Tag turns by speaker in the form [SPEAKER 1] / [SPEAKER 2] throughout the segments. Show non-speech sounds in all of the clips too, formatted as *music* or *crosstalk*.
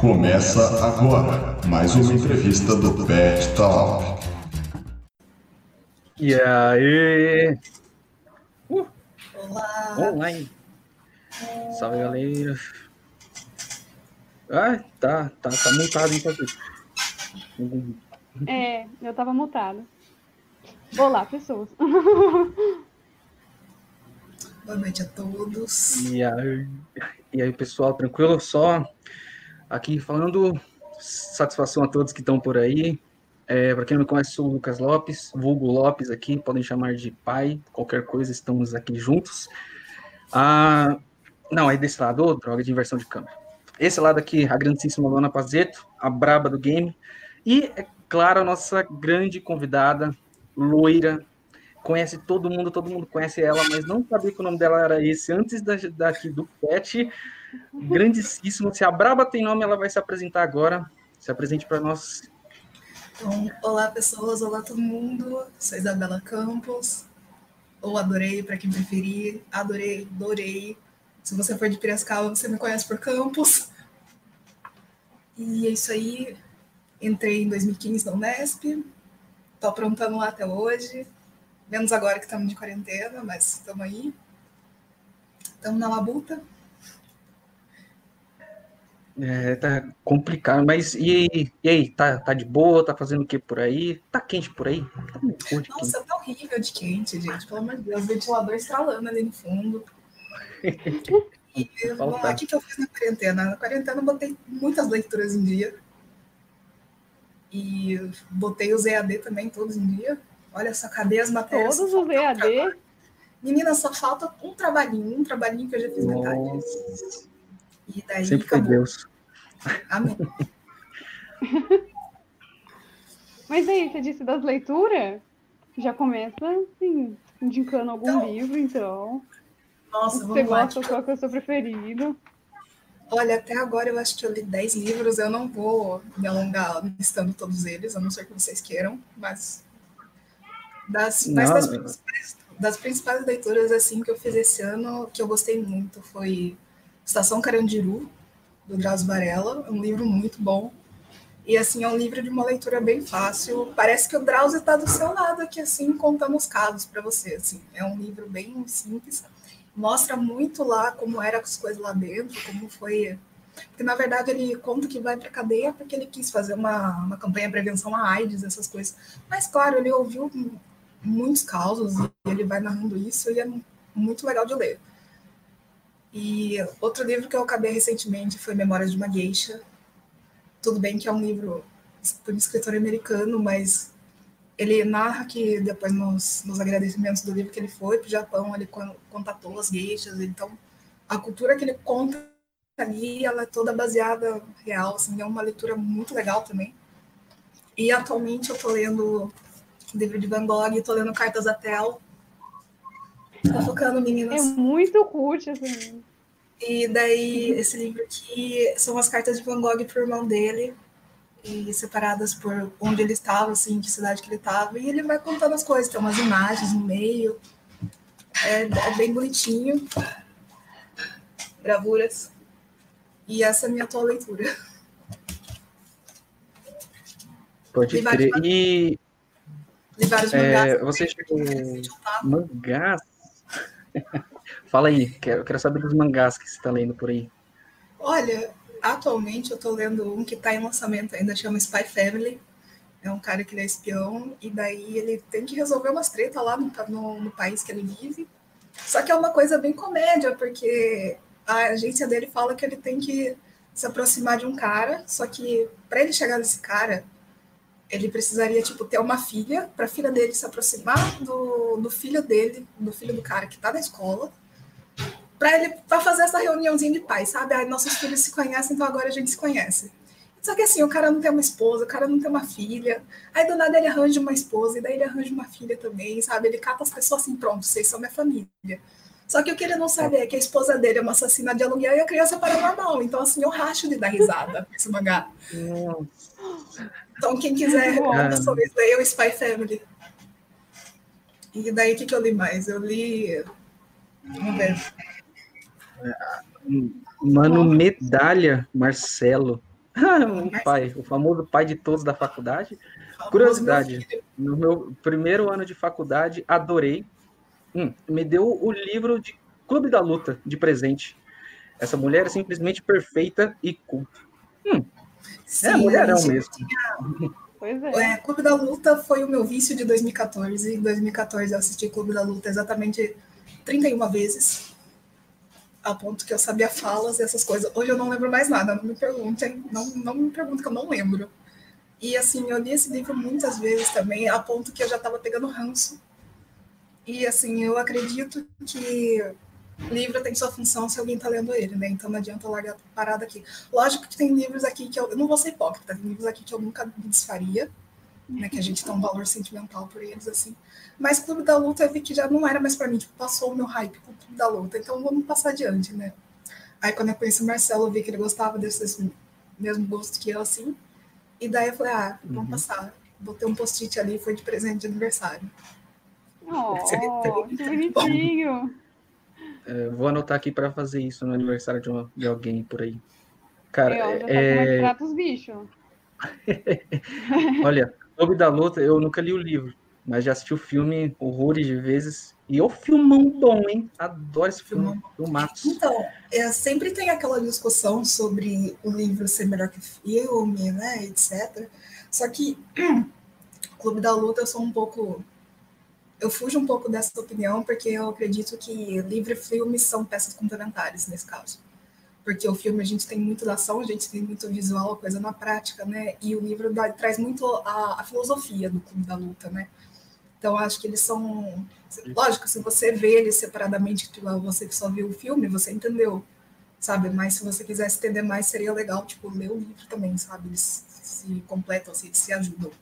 [SPEAKER 1] Começa agora mais uma entrevista do Pet Talk.
[SPEAKER 2] E aí?
[SPEAKER 3] Uh, Olá!
[SPEAKER 2] Online. Salve, galera. Ah, tá, tá, tá montado enquanto isso.
[SPEAKER 4] É, eu tava mutado. Olá, pessoas.
[SPEAKER 3] Boa noite a todos.
[SPEAKER 2] E aí, e aí, pessoal, tranquilo? Só aqui falando, satisfação a todos que estão por aí. É, Para quem não me conhece, sou o Lucas Lopes, vulgo Lopes aqui, podem chamar de pai, qualquer coisa, estamos aqui juntos. Ah, não, aí desse lado, oh, droga de inversão de câmera. Esse lado aqui, a grandíssima Luana Pazeto, a braba do game. E, é claro, a nossa grande convidada, loira, conhece todo mundo, todo mundo conhece ela, mas não sabia que o nome dela era esse antes da, daqui do pet. Grandíssimo. Se a Braba tem nome, ela vai se apresentar agora. Se apresente para nós.
[SPEAKER 3] Então, olá pessoas, olá todo mundo. Sou Isabela Campos. Ou adorei, para quem preferir. Adorei, adorei. Se você for de Piracicaba, você me conhece por Campos. E é isso aí. Entrei em 2015 na Unesp. Tô aprontando lá até hoje. Menos agora que estamos de quarentena, mas estamos aí. Estamos na labuta.
[SPEAKER 2] É, tá complicado, mas e, e aí, tá, tá de boa? Tá fazendo o que por aí? Tá quente por aí? Tá
[SPEAKER 3] Nossa, tá horrível de quente, gente. Pelo amor de Deus, ventilador estralando ali no fundo. *laughs* E, vamos lá, o que, que eu fiz na quarentena? Na quarentena eu botei muitas leituras em dia. E botei os EAD também todos em dia. Olha só, cadê as matérias?
[SPEAKER 4] Todos os EAD?
[SPEAKER 3] Um Menina, só falta um trabalhinho, um trabalhinho que eu já fiz
[SPEAKER 2] Nossa.
[SPEAKER 3] metade. E daí
[SPEAKER 2] Sempre foi
[SPEAKER 3] acabou.
[SPEAKER 2] Deus.
[SPEAKER 3] Amém. *laughs*
[SPEAKER 4] Mas aí, você disse das leituras? Já começa, assim, indicando algum
[SPEAKER 3] Então,
[SPEAKER 4] livro, então.
[SPEAKER 3] Nossa,
[SPEAKER 4] Você
[SPEAKER 3] vamos lá.
[SPEAKER 4] gosta, qual que é o seu preferido?
[SPEAKER 3] Olha, até agora eu acho que eu li 10 livros. Eu não vou me alongar listando todos eles, a não ser que vocês queiram, mas das, mas das, principais, das principais leituras assim que eu fiz esse ano, que eu gostei muito, foi Estação Carandiru, do Drauzio Varela, é um livro muito bom. E assim, é um livro de uma leitura bem fácil. Parece que o Drauzio está do seu lado aqui, assim, contando os casos para você. Assim. É um livro bem simples. Mostra muito lá como eram as coisas lá dentro, como foi. Porque, na verdade, ele conta que vai para cadeia porque ele quis fazer uma, uma campanha de prevenção à AIDS, essas coisas. Mas, claro, ele ouviu muitos causos e ele vai narrando isso e é muito legal de ler. E outro livro que eu acabei recentemente foi Memórias de uma Geisha. Tudo bem que é um livro por um escritor americano, mas ele narra que depois nos, nos agradecimentos do livro que ele foi para o Japão, ele con- contatou as geishas, então a cultura que ele conta ali, ela é toda baseada real, assim, é uma leitura muito legal também. E atualmente eu tô lendo o livro de Van Gogh, tô lendo Cartas da Tel. Tá focando,
[SPEAKER 4] É
[SPEAKER 3] meninas.
[SPEAKER 4] muito cult, assim.
[SPEAKER 3] E daí, esse livro aqui são as cartas de Van Gogh pro irmão dele, e separadas por onde ele estava, assim, que cidade que ele estava, e ele vai contando as coisas, tem umas imagens no meio, é, é bem bonitinho, gravuras, e essa é a minha atual leitura.
[SPEAKER 2] Pode crer. E
[SPEAKER 3] Li vários
[SPEAKER 2] É,
[SPEAKER 3] mangás.
[SPEAKER 2] você chegou- mangás? *laughs* Fala aí, quero, quero saber dos mangás que você está lendo por aí.
[SPEAKER 3] Olha, atualmente eu tô lendo um que tá em lançamento ainda, chama Spy Family. É um cara que ele é espião, e daí ele tem que resolver umas tretas lá no, no, no país que ele vive. Só que é uma coisa bem comédia, porque a agência dele fala que ele tem que se aproximar de um cara, só que para ele chegar nesse cara, ele precisaria, tipo, ter uma filha, para a filha dele se aproximar do, do filho dele, do filho do cara que tá na escola, para ele para fazer essa reuniãozinha de pais, sabe? Ai, nossos filhos se conhecem, então agora a gente se conhece. Só que assim, o cara não tem uma esposa, o cara não tem uma filha. Aí do nada ele arranja uma esposa, e daí ele arranja uma filha também, sabe? Ele cata as pessoas assim, pronto, vocês são minha família. Só que o que ele não sabe é que a esposa dele é uma assassina de aluguel e a criança é paranormal. Então, assim, eu racho de dar risada esse mangá. Então, quem quiser,
[SPEAKER 4] Ah.
[SPEAKER 3] pessoas, leia o Spy Family. E daí, o que, que eu li mais? Eu li. Vamos ver.
[SPEAKER 2] Mano, medalha, Marcelo. *laughs* o pai, o famoso pai de todos da faculdade. Curiosidade, no meu primeiro ano de faculdade, adorei. Hum, me deu o livro de Clube da Luta de presente. Essa mulher é simplesmente perfeita e culta. Hum, Sim, é mulherão mesmo. Tinha...
[SPEAKER 3] Pois é. é. Clube da Luta foi o meu vício de 2014. Em 2014 eu assisti Clube da Luta exatamente 31 vezes a ponto que eu sabia falas e essas coisas. Hoje eu não lembro mais nada, não me perguntem, não, não me perguntem que eu não lembro. E assim, eu li esse livro muitas vezes também, a ponto que eu já estava pegando ranço. E assim, eu acredito que livro tem sua função se alguém está lendo ele, né? Então não adianta largar parada aqui. Lógico que tem livros aqui que eu, eu não vou ser hipócrita, tem livros aqui que eu nunca me desfaria, né? Que a gente tem um valor sentimental por eles, assim. Mas Clube da Luta eu vi que já não era mais para mim, tipo, passou o meu hype com o Clube da Luta, então vamos passar adiante, né? Aí quando eu conheci o Marcelo, eu vi que ele gostava desse mesmo gosto que eu, assim. E daí eu falei, ah, vamos uhum. passar. Botei um post-it ali, foi de presente de aniversário.
[SPEAKER 4] Oh, *laughs* que bonitinho!
[SPEAKER 2] É, vou anotar aqui para fazer isso no aniversário de, uma, de alguém por aí. Cara,
[SPEAKER 4] eu, já é... tá os bichos.
[SPEAKER 2] Olha, Clube da Luta, eu nunca li o livro, mas já assisti o filme horrores de vezes. E o filmão bom, hein? Adoro esse filme, filmaço.
[SPEAKER 3] Então, é, sempre tem aquela discussão sobre o livro ser melhor que filme, né, etc. Só que *clears throat* Clube da Luta eu sou um pouco... Eu fujo um pouco dessa opinião, porque eu acredito que livro e filme são peças complementares nesse caso porque o filme a gente tem muito da ação, a gente tem muito visual, a coisa na prática, né? E o livro dá, traz muito a, a, filosofia do Clube da Luta, né? Então acho que eles são, lógico, se você vê eles separadamente, tipo, você que só viu o filme, você entendeu, sabe? Mas se você quisesse entender mais, seria legal, tipo, ler o livro também, sabe? Eles se completam, assim, eles se ajudam.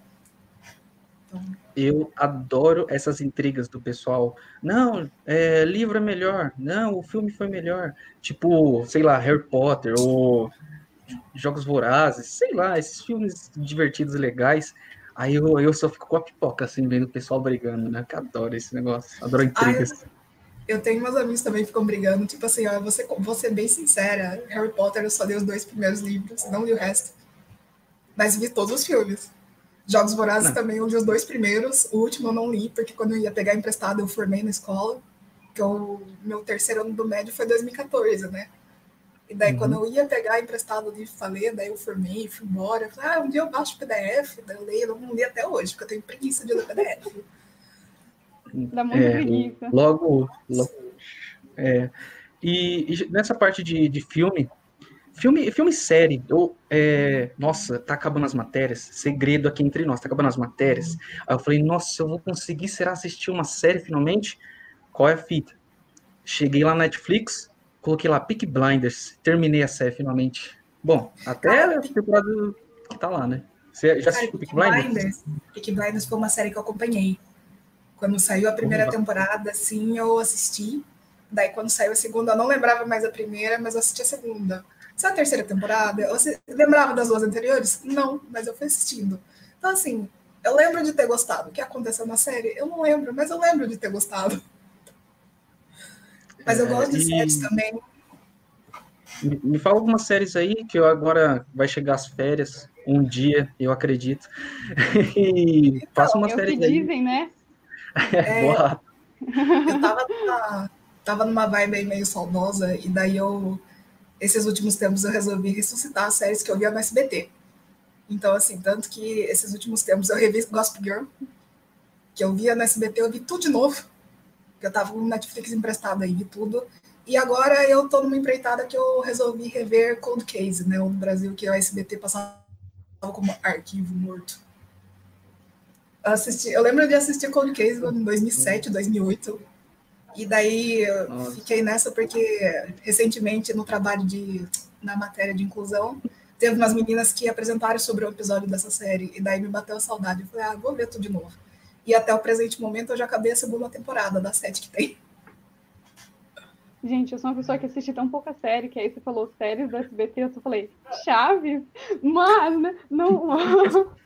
[SPEAKER 2] Eu adoro essas intrigas do pessoal. Não, é, livro é melhor. Não, o filme foi melhor. Tipo, sei lá, Harry Potter ou Jogos Vorazes, sei lá, esses filmes divertidos e legais. Aí eu, eu só fico com a pipoca, assim, vendo o pessoal brigando, né? Que adoro esse negócio, adoro intrigas.
[SPEAKER 3] Ah, eu, eu, tenho meus amigos também que ficam brigando, tipo assim, ó, você, vou ser bem sincera, Harry Potter eu só li os dois primeiros livros, não li o resto. Mas vi todos os filmes. Jogos Vorazes não. também, eu li os dois primeiros. O último eu não li, porque quando eu ia pegar emprestado, eu formei na escola. Que o meu terceiro ano do médio foi 2014, né? E daí, uhum. quando eu ia pegar emprestado o livro ler, daí eu formei, fui embora. Eu falei, ah, um dia eu baixo o PDF, daí eu leio, eu não li até hoje, porque eu tenho preguiça de ler PDF.
[SPEAKER 4] Dá muita é, preguiça.
[SPEAKER 2] Logo, logo é, e, e, nessa parte de, de filme, Filme, filme série, eu, é, nossa, tá acabando as matérias, segredo aqui entre nós, tá acabando as matérias. Aí eu falei, nossa, eu vou conseguir, será assistir uma série finalmente? Qual é a fita? Cheguei lá na Netflix, coloquei lá Peak Blinders, terminei a série finalmente. Bom, até a temporada que tá lá, né? Você já assistiu Peak Blinders? Blinders?
[SPEAKER 3] Peak Blinders foi uma série que eu acompanhei. Quando saiu a primeira temporada, sim, eu assisti. Daí, quando saiu a segunda, eu não lembrava mais a primeira, mas eu assisti a segunda. Só a terceira temporada? Você lembrava das duas anteriores? Não, mas eu fui assistindo. Então, assim, eu lembro de ter gostado. O que aconteceu na série? Eu não lembro, mas eu lembro de ter gostado. Mas eu é, gosto de séries também.
[SPEAKER 2] Me, fala algumas séries aí que eu agora vai chegar as férias um dia, eu acredito. *laughs* e então, faça uma série
[SPEAKER 4] que dizem, né? *laughs*
[SPEAKER 3] É, Boa. eu tava numa, tava numa vibe meio saudosa e daí eu esses últimos tempos eu resolvi ressuscitar as séries que eu via no SBT. Então, assim, tanto que esses últimos tempos eu revi Gospel Girl, que eu via no SBT, eu vi tudo de novo. Eu tava com Netflix emprestado aí, vi tudo. E agora eu tô numa empreitada que eu resolvi rever Cold Case, né? No Brasil, que o SBT passava como arquivo morto. Assisti, eu lembro de assistir Cold Case em 2007, 2008 e daí eu fiquei nessa porque recentemente no trabalho de na matéria de inclusão teve umas meninas que apresentaram sobre o episódio dessa série e daí me bateu a saudade. Eu falei, ah, vou ver tudo de novo. E até o presente momento eu já acabei a segunda temporada das sete que tem.
[SPEAKER 4] Gente, eu sou uma pessoa que assiste tão pouca série, que aí você falou séries do SBT, eu só falei, Chaves? Mas, né? Não. *laughs*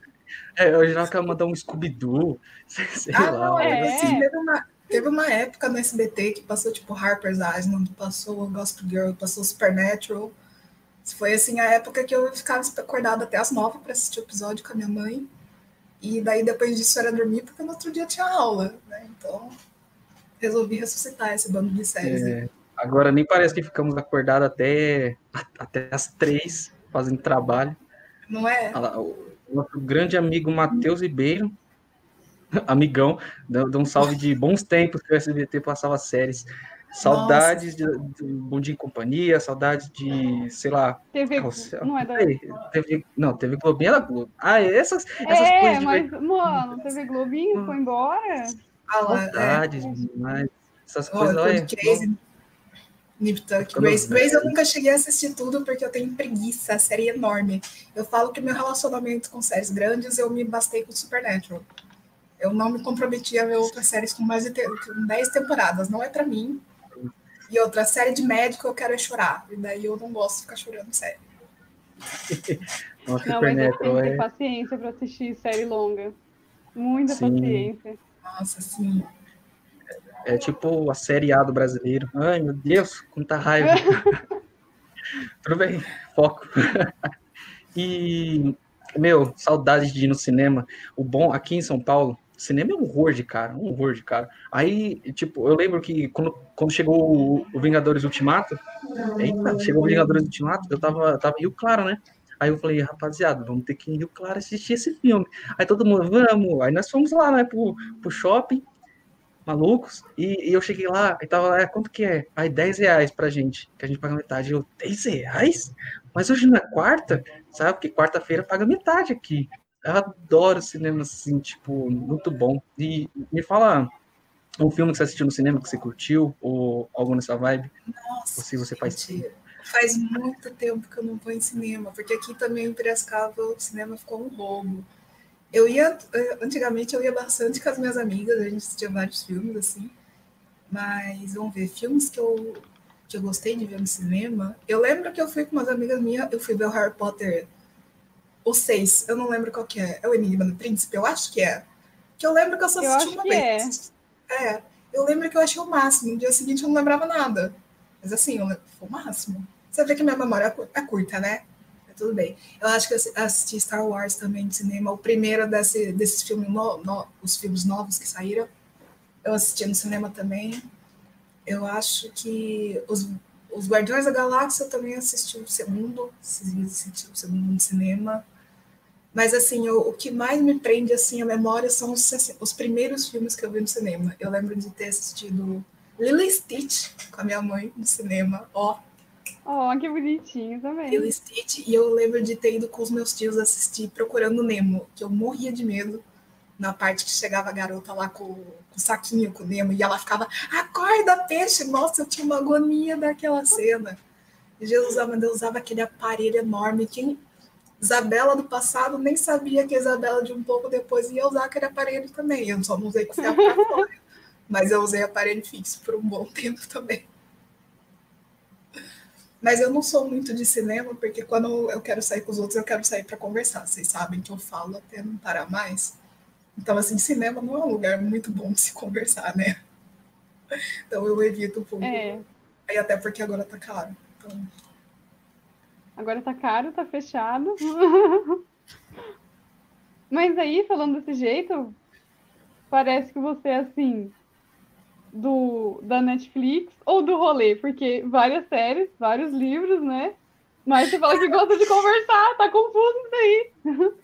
[SPEAKER 2] É, eu já quero mandar um Scooby-Doo, *laughs* sei
[SPEAKER 3] ah, lá. Não, é. Assim, teve uma, Teve uma época no SBT que passou tipo Harper's Island, passou Gospel Girl, passou Supernatural. Foi assim a época que eu ficava acordada até as nove para assistir o episódio com a minha mãe. E daí depois disso era dormir, porque no outro dia tinha aula, né? Então resolvi ressuscitar esse bando de séries. É,
[SPEAKER 2] agora nem parece que ficamos acordados até, até as três fazendo trabalho.
[SPEAKER 3] Não é?
[SPEAKER 2] O nosso grande amigo Matheus Ribeiro, *laughs* amigão, dá um salve de bons tempos que o SBT passava séries. Saudades de, de Bom Dia em Companhia, saudades de, sei lá.
[SPEAKER 4] TV,
[SPEAKER 2] não é da. TV, não, TV Globinho era Globo. Ah, essas, essas
[SPEAKER 4] é, coisas. mas, de... mano, TV Globinho foi embora.
[SPEAKER 3] Ah,
[SPEAKER 2] saudades é. demais. Essas oh, coisas, olha.
[SPEAKER 3] Nip Tuck. Grace. Grace eu nunca cheguei a assistir tudo porque eu tenho preguiça, a série é enorme. Eu falo que meu relacionamento com séries grandes, eu me bastei com Supernatural. Eu não me comprometi a ver outras séries com mais de 10 temporadas. Não é para mim. E outra série de médico eu quero é chorar. E daí eu não gosto de ficar chorando sério. *laughs*
[SPEAKER 4] Nossa, não, mas eu tenho que ter é... paciência para assistir série longa. Muita sim. paciência.
[SPEAKER 3] Nossa, sim.
[SPEAKER 2] É tipo a série A do brasileiro. Ai, meu Deus, quanta raiva. *laughs* Tudo bem, foco. *laughs* e, meu, saudades de ir no cinema. O bom, aqui em São Paulo, cinema é um horror de cara, um horror de cara. Aí, tipo, eu lembro que quando, quando chegou o, Vingadores Ultimato, eita, chegou o Vingadores Ultimato, eu tava, tava em Rio Claro, né? Aí eu falei, rapaziada, vamos ter que ir em Rio Claro assistir esse filme. Aí todo mundo, vamos. Aí nós fomos lá, né, pro, pro shopping, malucos, e, e eu cheguei lá, e tava lá, é, quanto que é? Aí 10 reais pra gente, que a gente paga metade. Eu, 10 reais? Mas hoje não é quarta? Sabe, porque quarta-feira paga metade aqui. Eu adoro cinema assim, tipo, muito bom. E me fala um filme que você assistiu no cinema que você curtiu, ou algo nessa vibe?
[SPEAKER 3] Nossa,
[SPEAKER 2] ou se você faz
[SPEAKER 3] gente, faz muito tempo que eu não vou em cinema, porque aqui também em Piracicaba o cinema ficou um roubo. Eu ia, antigamente eu ia bastante com as minhas amigas, a gente assistia vários filmes assim, mas vamos ver, filmes que eu, que eu gostei de ver no cinema. Eu lembro que eu fui com umas amigas minhas, eu fui ver o Harry Potter ou seis, eu não lembro qual que é. É o Enigma do Príncipe? Eu acho que é. Que eu lembro que eu só assisti uma vez. É. é. Eu lembro que eu achei o máximo. No dia seguinte eu não lembrava nada. Mas assim, eu, foi o máximo. Você vê que minha memória é curta, né? É tudo bem. Eu acho que eu assisti Star Wars também de cinema. O primeiro desse, desses filmes, no, no, os filmes novos que saíram. Eu assisti no cinema também. Eu acho que os, os Guardiões da Galáxia eu também assisti o segundo. Assisti o segundo no cinema. Mas, assim, o, o, que mais me prende, assim, a memória são os, os, primeiros filmes que eu vi no cinema. Eu lembro de ter assistido Lily Stitch com a minha mãe no cinema, ó.
[SPEAKER 4] Oh, que bonitinho também.
[SPEAKER 3] Lily Stitch, e eu lembro de ter ido com os meus tios assistir Procurando Nemo, que eu morria de medo na parte que chegava a garota lá com, com o saquinho com o Nemo, e ela ficava, acorda, peixe! Nossa, eu tinha uma agonia daquela cena. Jesus Deus usava aquele aparelho enorme. Quem, Isabela do passado nem sabia que a Isabela de um pouco depois ia usar aquele aparelho também. Eu só não usei com fora. Mas eu usei aparelho fixo por um bom tempo também. Mas eu não sou muito de cinema, porque quando eu quero sair com os outros, eu quero sair para conversar. Vocês sabem que eu falo até não parar mais. Então, assim, cinema não é um lugar muito bom de se conversar, né? Então eu evito um pouco. É. E até porque agora tá caro. Então,
[SPEAKER 4] Agora tá caro, tá fechado. *laughs* Mas aí, falando desse jeito, parece que você é assim do da Netflix ou do rolê, porque várias séries, vários livros, né? Mas você fala que gosta de conversar, tá confuso isso aí.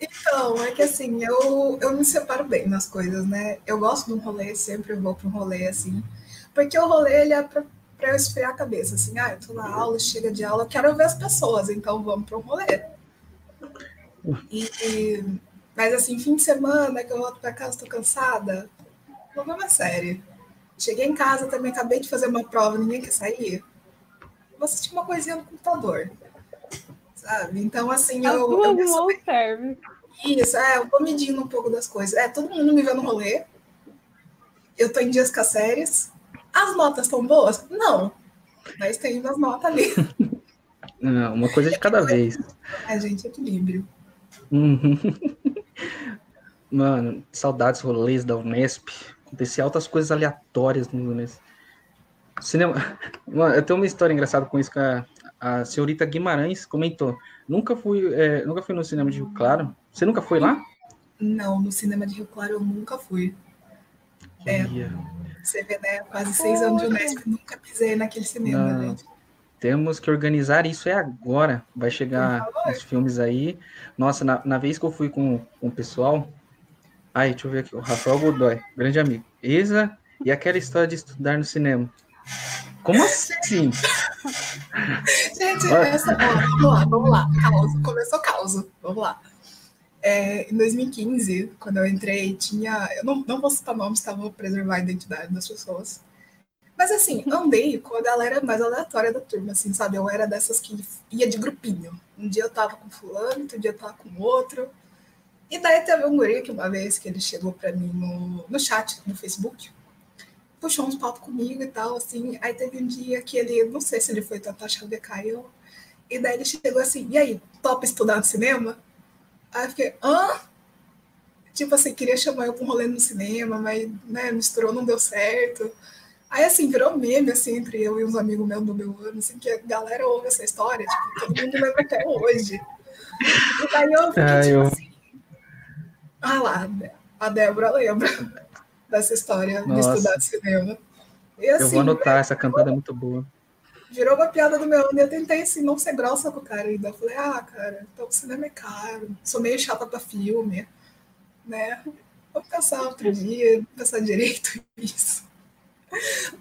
[SPEAKER 3] Então, é que assim, eu, eu me separo bem nas coisas, né? Eu gosto de um rolê, sempre vou para um rolê assim, porque o rolê ele é para para eu esfriar a cabeça, assim, ah, eu tô na aula, chega de aula, quero ver as pessoas, então vamos para um rolê. E, mas assim, fim de semana que eu volto para casa, estou cansada, vou ver uma série. Cheguei em casa também, acabei de fazer uma prova, ninguém quer sair. Vou assistir uma coisinha no computador. Sabe? Então, assim,
[SPEAKER 4] As
[SPEAKER 3] eu.
[SPEAKER 4] Duas
[SPEAKER 3] eu
[SPEAKER 4] serve.
[SPEAKER 3] Isso, é, eu vou medindo um pouco das coisas. É, todo mundo me vê no rolê. Eu tô em dias com as séries as notas estão boas? Não. Mas tem umas notas ali.
[SPEAKER 2] Não, *laughs* uma coisa de cada vez.
[SPEAKER 3] É, gente, equilíbrio.
[SPEAKER 2] Uhum. *laughs* Mano, saudades rolês da Unesp. Acontecia altas coisas aleatórias no Unesp. Cinema. *laughs* Mano, eu tenho uma história engraçada com isso, que a, a senhorita Guimarães comentou: nunca fui, é, nunca fui no cinema de Rio Claro. Você nunca foi lá?
[SPEAKER 3] Não, no cinema de Rio Claro eu nunca fui. É, você vê, né? Quase seis anos de Unesp, nunca pisei naquele cinema, Não. gente.
[SPEAKER 2] Temos que organizar isso é agora. Vai chegar os filmes aí. Nossa, na, na, vez que eu fui com, com o pessoal. Ai, deixa eu ver aqui. O Rafael Godoy, grande amigo. Isa e aquela história de estudar no cinema. Como assim? *laughs*
[SPEAKER 3] Gente, essa, vamos lá, vamos lá. Caos, começou caos. Vamos lá. É, em 2015, quando eu entrei, tinha. Eu não, não vou citar nomes, tá? Vou preservar a identidade das pessoas. Mas assim, andei com a galera mais aleatória da turma, assim, sabe? Eu era dessas que ia de grupinho. Um dia eu tava com fulano, outro dia eu tava com outro. E daí teve um guri que uma vez que ele chegou para mim no, no chat no Facebook, puxou uns papos comigo e tal, assim. Aí teve um dia que ele, não sei se ele foi tentar chavecar eu, e daí ele chegou assim, e aí, top estudar no cinema? Aí eu fiquei, hã? Tipo assim, queria chamar eu para um rolê no cinema, mas né, misturou, não deu certo. Aí, assim, virou meme, assim, entre eu e uns amigos meus do meu ano, assim, que a galera ouve essa história, tipo, todo mundo lembra até hoje. E daí eu fiquei, ah, tipo eu... assim... Ah lá, a Débora lembra *laughs* dessa história Nossa. de estudar cinema.
[SPEAKER 2] E, assim, eu vou anotar, essa cantada é muito boa.
[SPEAKER 3] Virou uma piada do meu ano e eu tentei, assim, não ser grossa com o cara ainda. Eu falei, ah, cara, então o cinema é caro, sou meio chata pra filme, né? Vou pensar outro dia, pensar direito *laughs* nisso.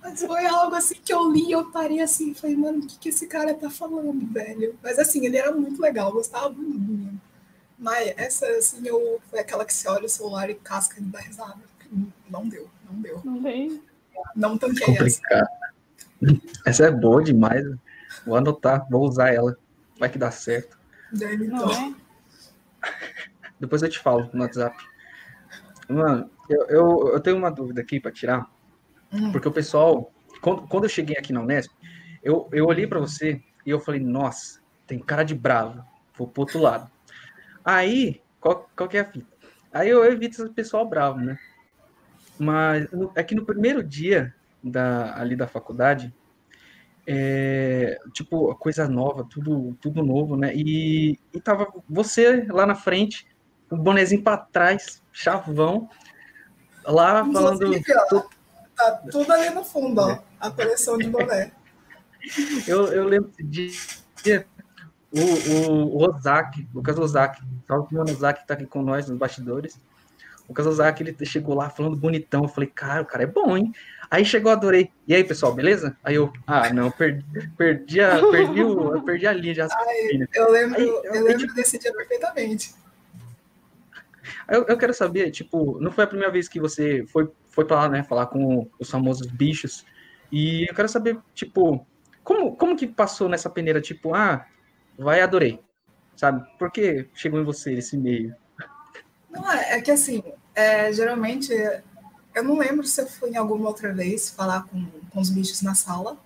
[SPEAKER 3] Mas foi algo assim que eu li, eu parei assim, falei, mano, o que, que esse cara tá falando, velho? Mas assim, ele era muito legal, gostava muito do menino. Mas essa, assim, eu, foi aquela que se olha o celular e casca e dá risada. Não deu, não deu.
[SPEAKER 4] Não veio?
[SPEAKER 3] Não tanquei Complicado.
[SPEAKER 2] essa. Essa é boa demais. Vou anotar, vou usar ela. Vai que dá certo.
[SPEAKER 3] Não é?
[SPEAKER 2] Depois eu te falo no WhatsApp. Mano, eu, eu, eu tenho uma dúvida aqui para tirar. Hum. Porque o pessoal, quando, quando eu cheguei aqui na Unesp, eu, eu olhei para você e eu falei, nossa, tem cara de bravo, vou pro outro lado. Aí, qual, qual que é a fita? Aí eu evito esse pessoal bravo, né? Mas é que no primeiro dia da, ali da faculdade, é, tipo, coisa nova, tudo, tudo novo, né? E, e tava você lá na frente, o bonezinho para trás, chavão, lá falando.
[SPEAKER 3] Tá tudo ali no fundo, ó. A coleção de boné. *laughs*
[SPEAKER 2] eu, eu lembro de o, o, o Ozaki, Lucas Ozaki, salve o Ozaki tá aqui com nós nos bastidores. O Lucas Ozaki, ele chegou lá falando bonitão. Eu falei, cara, o cara é bom, hein? Aí chegou, adorei. E aí, pessoal, beleza? Aí eu, ah, não, perdi, perdi, a, perdi, o, perdi a linha já.
[SPEAKER 3] Ai, eu lembro, aí, eu, eu lembro tipo, desse dia perfeitamente.
[SPEAKER 2] Eu, eu quero saber, tipo, não foi a primeira vez que você foi foi para lá, né, falar com os famosos bichos. E eu quero saber, tipo, como, como que passou nessa peneira, tipo, ah, vai, adorei, sabe? Por que chegou em você esse e-mail?
[SPEAKER 3] Não, é, é que assim, é, geralmente, eu não lembro se eu fui em alguma outra vez falar com, com os bichos na sala,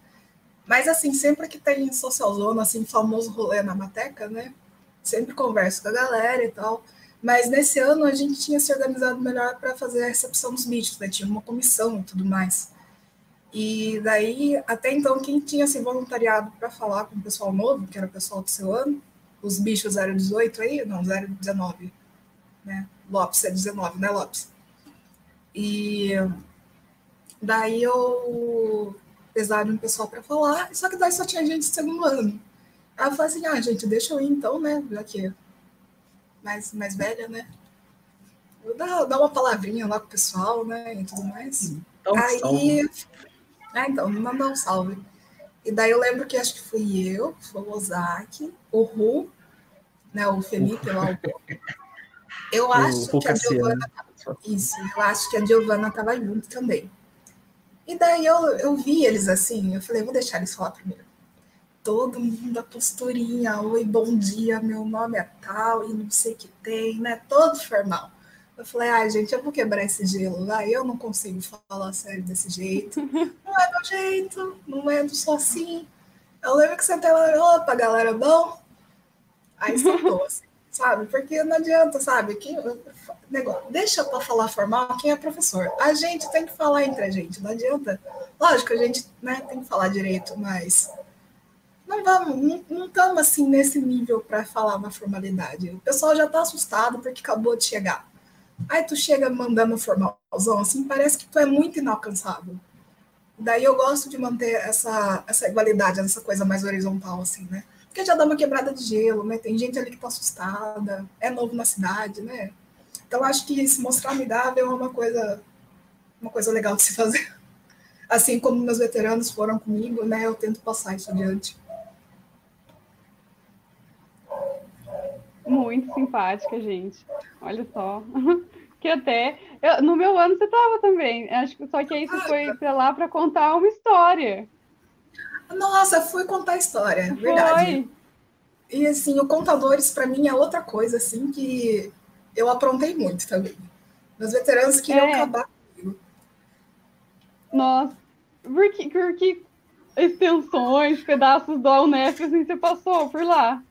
[SPEAKER 3] mas assim, sempre que tem social zone, assim, famoso rolê na Mateca, né, sempre converso com a galera e tal, mas nesse ano a gente tinha se organizado melhor para fazer a recepção dos bichos, né? tinha uma comissão e tudo mais. E daí, até então, quem tinha se voluntariado para falar com o pessoal novo, que era o pessoal do seu ano, os bichos 018 aí, não, 019, né? Lopes é 19, né, Lopes? E daí eu de um pessoal para falar, só que daí só tinha gente de segundo ano. Aí eu falei assim, ah, gente, deixa eu ir então, né, já que mais, mais velha, né? Vou dar, dar uma palavrinha lá pro pessoal, né? E tudo mais.
[SPEAKER 2] Então, aí. Salve.
[SPEAKER 3] Ah, então, me mandar um salve. E daí eu lembro que acho que fui eu, foi o Ozaki, o Ru, né? O Felipe lá, o Eu acho o que a Giovana. Isso, eu acho que a Giovana estava junto também. E daí eu, eu vi eles assim, eu falei, vou deixar eles falar primeiro todo mundo a posturinha, oi, bom dia, meu nome é tal, e não sei o que tem, né? Todo formal. Eu falei, ai, gente, eu vou quebrar esse gelo, vai, eu não consigo falar sério desse jeito. *laughs* Não é do jeito, não é do só assim. Eu lembro que você lá, opa, galera, bom? Aí soltou, assim, sabe? Porque não adianta, sabe? Que, negócio, deixa para falar formal quem é professor. A gente tem que falar entre a gente, não adianta. Lógico, a gente né, tem que falar direito, mas não vamos, não estamos assim nesse nível para falar uma formalidade. O pessoal já está assustado porque acabou de chegar. Aí tu chega mandando formalzão, assim, parece que tu é muito inalcançável. Daí eu gosto de manter essa, essa igualdade, essa coisa mais horizontal, assim, né? Porque já dá uma quebrada de gelo, né? Tem gente ali que tá assustada, é novo na cidade, né? Então acho que se mostrar amigável é uma coisa, uma coisa legal de se fazer. *laughs* Assim como meus veteranos foram comigo, né? Eu tento passar isso adiante.
[SPEAKER 4] Muito simpática, gente. Olha só. *laughs* Que até. Eu, no meu ano você estava também. Acho que só que aí você ah, foi para lá para contar uma história.
[SPEAKER 3] Nossa, fui contar história, foi. verdade. E assim, o Contadores para mim é outra coisa assim que eu aprontei muito também. Meus veteranos queriam é. acabar comigo.
[SPEAKER 4] Nossa, por que, por que extensões, pedaços do Unesp assim, você passou por lá?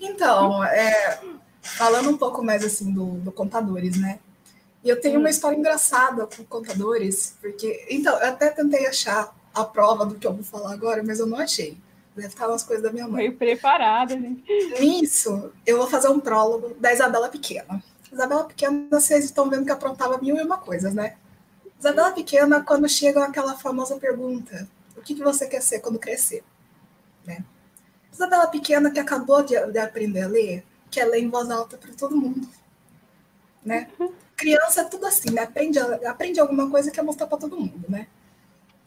[SPEAKER 3] Então, é, falando um pouco mais assim do, do Contadores, né? E eu tenho uma hum. história engraçada com Contadores, porque. Então, eu até tentei achar a prova do que eu vou falar agora, mas eu não achei. Deve estar nas coisas da minha mãe.
[SPEAKER 4] Meio preparada, gente.
[SPEAKER 3] Nisso, eu vou fazer um prólogo da Isabela Pequena. Isabela Pequena, vocês estão vendo que aprontava mil e uma coisas, né? Isabela Pequena, quando chega aquela famosa pergunta: o que, que você quer ser quando crescer? Né? Isabela Pequena, que acabou de, de aprender a ler, quer ler em voz alta para todo mundo. Né? Criança é tudo assim, né? Aprende, aprende alguma coisa que quer mostrar para todo mundo, né?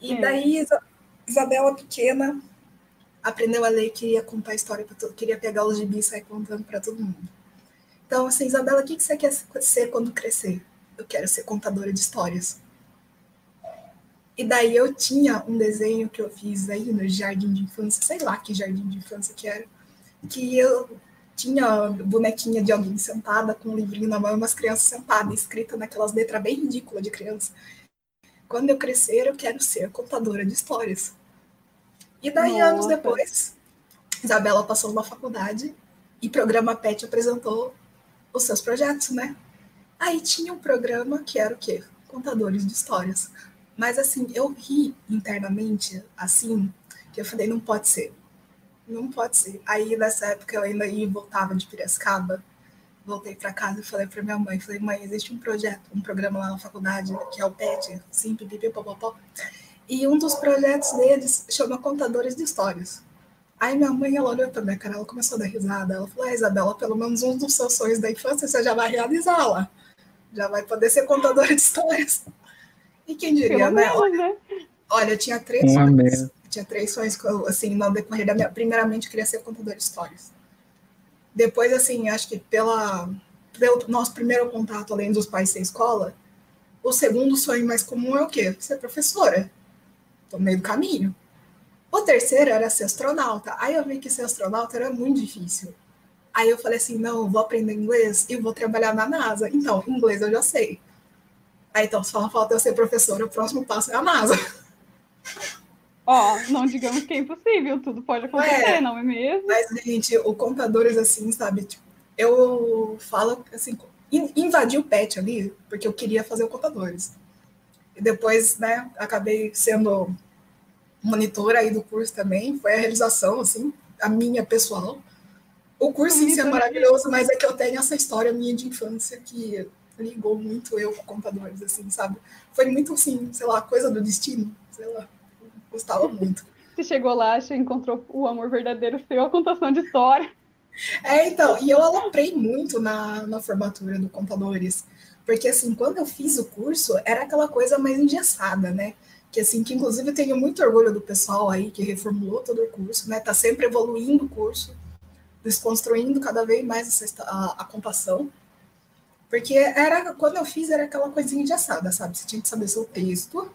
[SPEAKER 3] E é. daí, Isabela Pequena aprendeu a ler e queria contar a história para todo queria pegar os gibis e sair contando para todo mundo. Então, assim, Isabela, o que você quer ser quando crescer? Eu quero ser contadora de histórias. E daí eu tinha um desenho que eu fiz aí no jardim de infância, sei lá que jardim de infância que era, que eu tinha bonequinha de alguém sentada com um livrinho na mão, umas crianças sentadas, escrita naquelas letras bem ridículas de criança. Quando eu crescer, eu quero ser contadora de histórias. E daí, Nossa. anos depois, Isabela passou numa faculdade e programa PET apresentou os seus projetos, né? Aí tinha um programa que era o quê? Contadores de histórias. Mas assim, eu ri internamente, assim, que eu falei, não pode ser. Não pode ser. Aí nessa época eu ainda ia e voltava de Piracicaba voltei para casa e falei para minha mãe, falei, mãe, existe um projeto, um programa lá na faculdade, que é o PET, sim, pipi, popopó, e um dos projetos deles chama Contadores de Histórias. Aí minha mãe, ela olhou para minha cara, ela começou a dar risada, ela falou, ah, Isabela, pelo menos um dos seus sonhos da infância você já vai realizar lá, já vai poder ser contadora de histórias. E quem diria, né? Olha, né? olha, eu tinha três Uma sonhos, mesmo. tinha três sonhos, assim, no decorrer da minha, primeiramente eu queria ser contadora de histórias depois, assim, acho que pela, pelo nosso primeiro contato, além dos pais ser escola, o segundo sonho mais comum é o quê? Ser professora. Tô no meio do caminho. O terceiro era ser astronauta. Aí eu vi que ser astronauta era muito difícil. Aí eu falei assim, não, vou aprender inglês e vou trabalhar na NASA. Então, inglês eu já sei. Aí então, só falta eu ser professora, o próximo passo é a NASA. *laughs*
[SPEAKER 4] Ó, não digamos que é impossível, tudo pode acontecer, é, não é mesmo?
[SPEAKER 3] Mas, gente, o contadores, assim, sabe? Tipo, eu falo, assim, invadi o pet ali, porque eu queria fazer o contadores. E depois, né, acabei sendo monitora aí do curso também, foi a realização, assim, a minha pessoal. O curso em si é maravilhoso, mas é que eu tenho essa história minha de infância que ligou muito eu com contadores, assim, sabe? Foi muito, assim, sei lá, coisa do destino, sei lá. Gostava muito.
[SPEAKER 4] Você chegou lá, você encontrou o amor verdadeiro seu, a contação de história.
[SPEAKER 3] É, então, e eu aloprei muito na, na formatura do Contadores, porque, assim, quando eu fiz o curso, era aquela coisa mais engessada, né? Que, assim, que inclusive eu tenho muito orgulho do pessoal aí que reformulou todo o curso, né? Tá sempre evoluindo o curso, desconstruindo cada vez mais essa, a, a computação. Porque era, quando eu fiz, era aquela coisinha engessada, sabe? Você tinha que saber seu texto,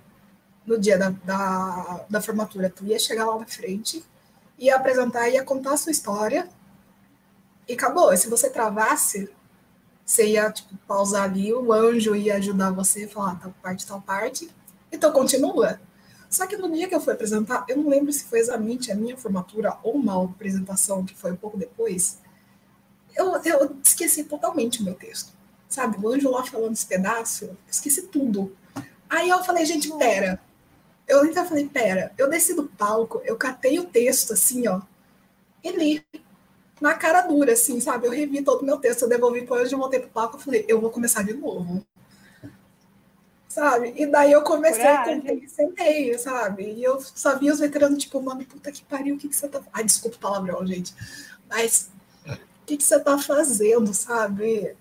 [SPEAKER 3] no dia da, da, da formatura, tu ia chegar lá na frente, ia apresentar, ia contar a sua história, e acabou. E se você travasse, você ia tipo, pausar ali, o anjo ia ajudar você falar tal parte, tal parte, então continua. Só que no dia que eu fui apresentar, eu não lembro se foi exatamente a minha formatura ou uma apresentação que foi um pouco depois, eu, eu esqueci totalmente o meu texto. Sabe, o anjo lá falando esse pedaço, esqueci tudo. Aí eu falei, gente, pera, eu ainda falei, pera, eu desci do palco, eu catei o texto assim, ó, e li na cara dura, assim, sabe? Eu revi todo o meu texto, eu devolvi para hoje, eu voltei pro palco, eu falei, eu vou começar de novo. Sabe? E daí eu comecei, tentei, sentei, sabe? E eu só vi os veteranos, tipo, mano, puta que pariu, o que, que você tá. Ai, desculpa o palavrão, gente. Mas o que, que você tá fazendo, sabe?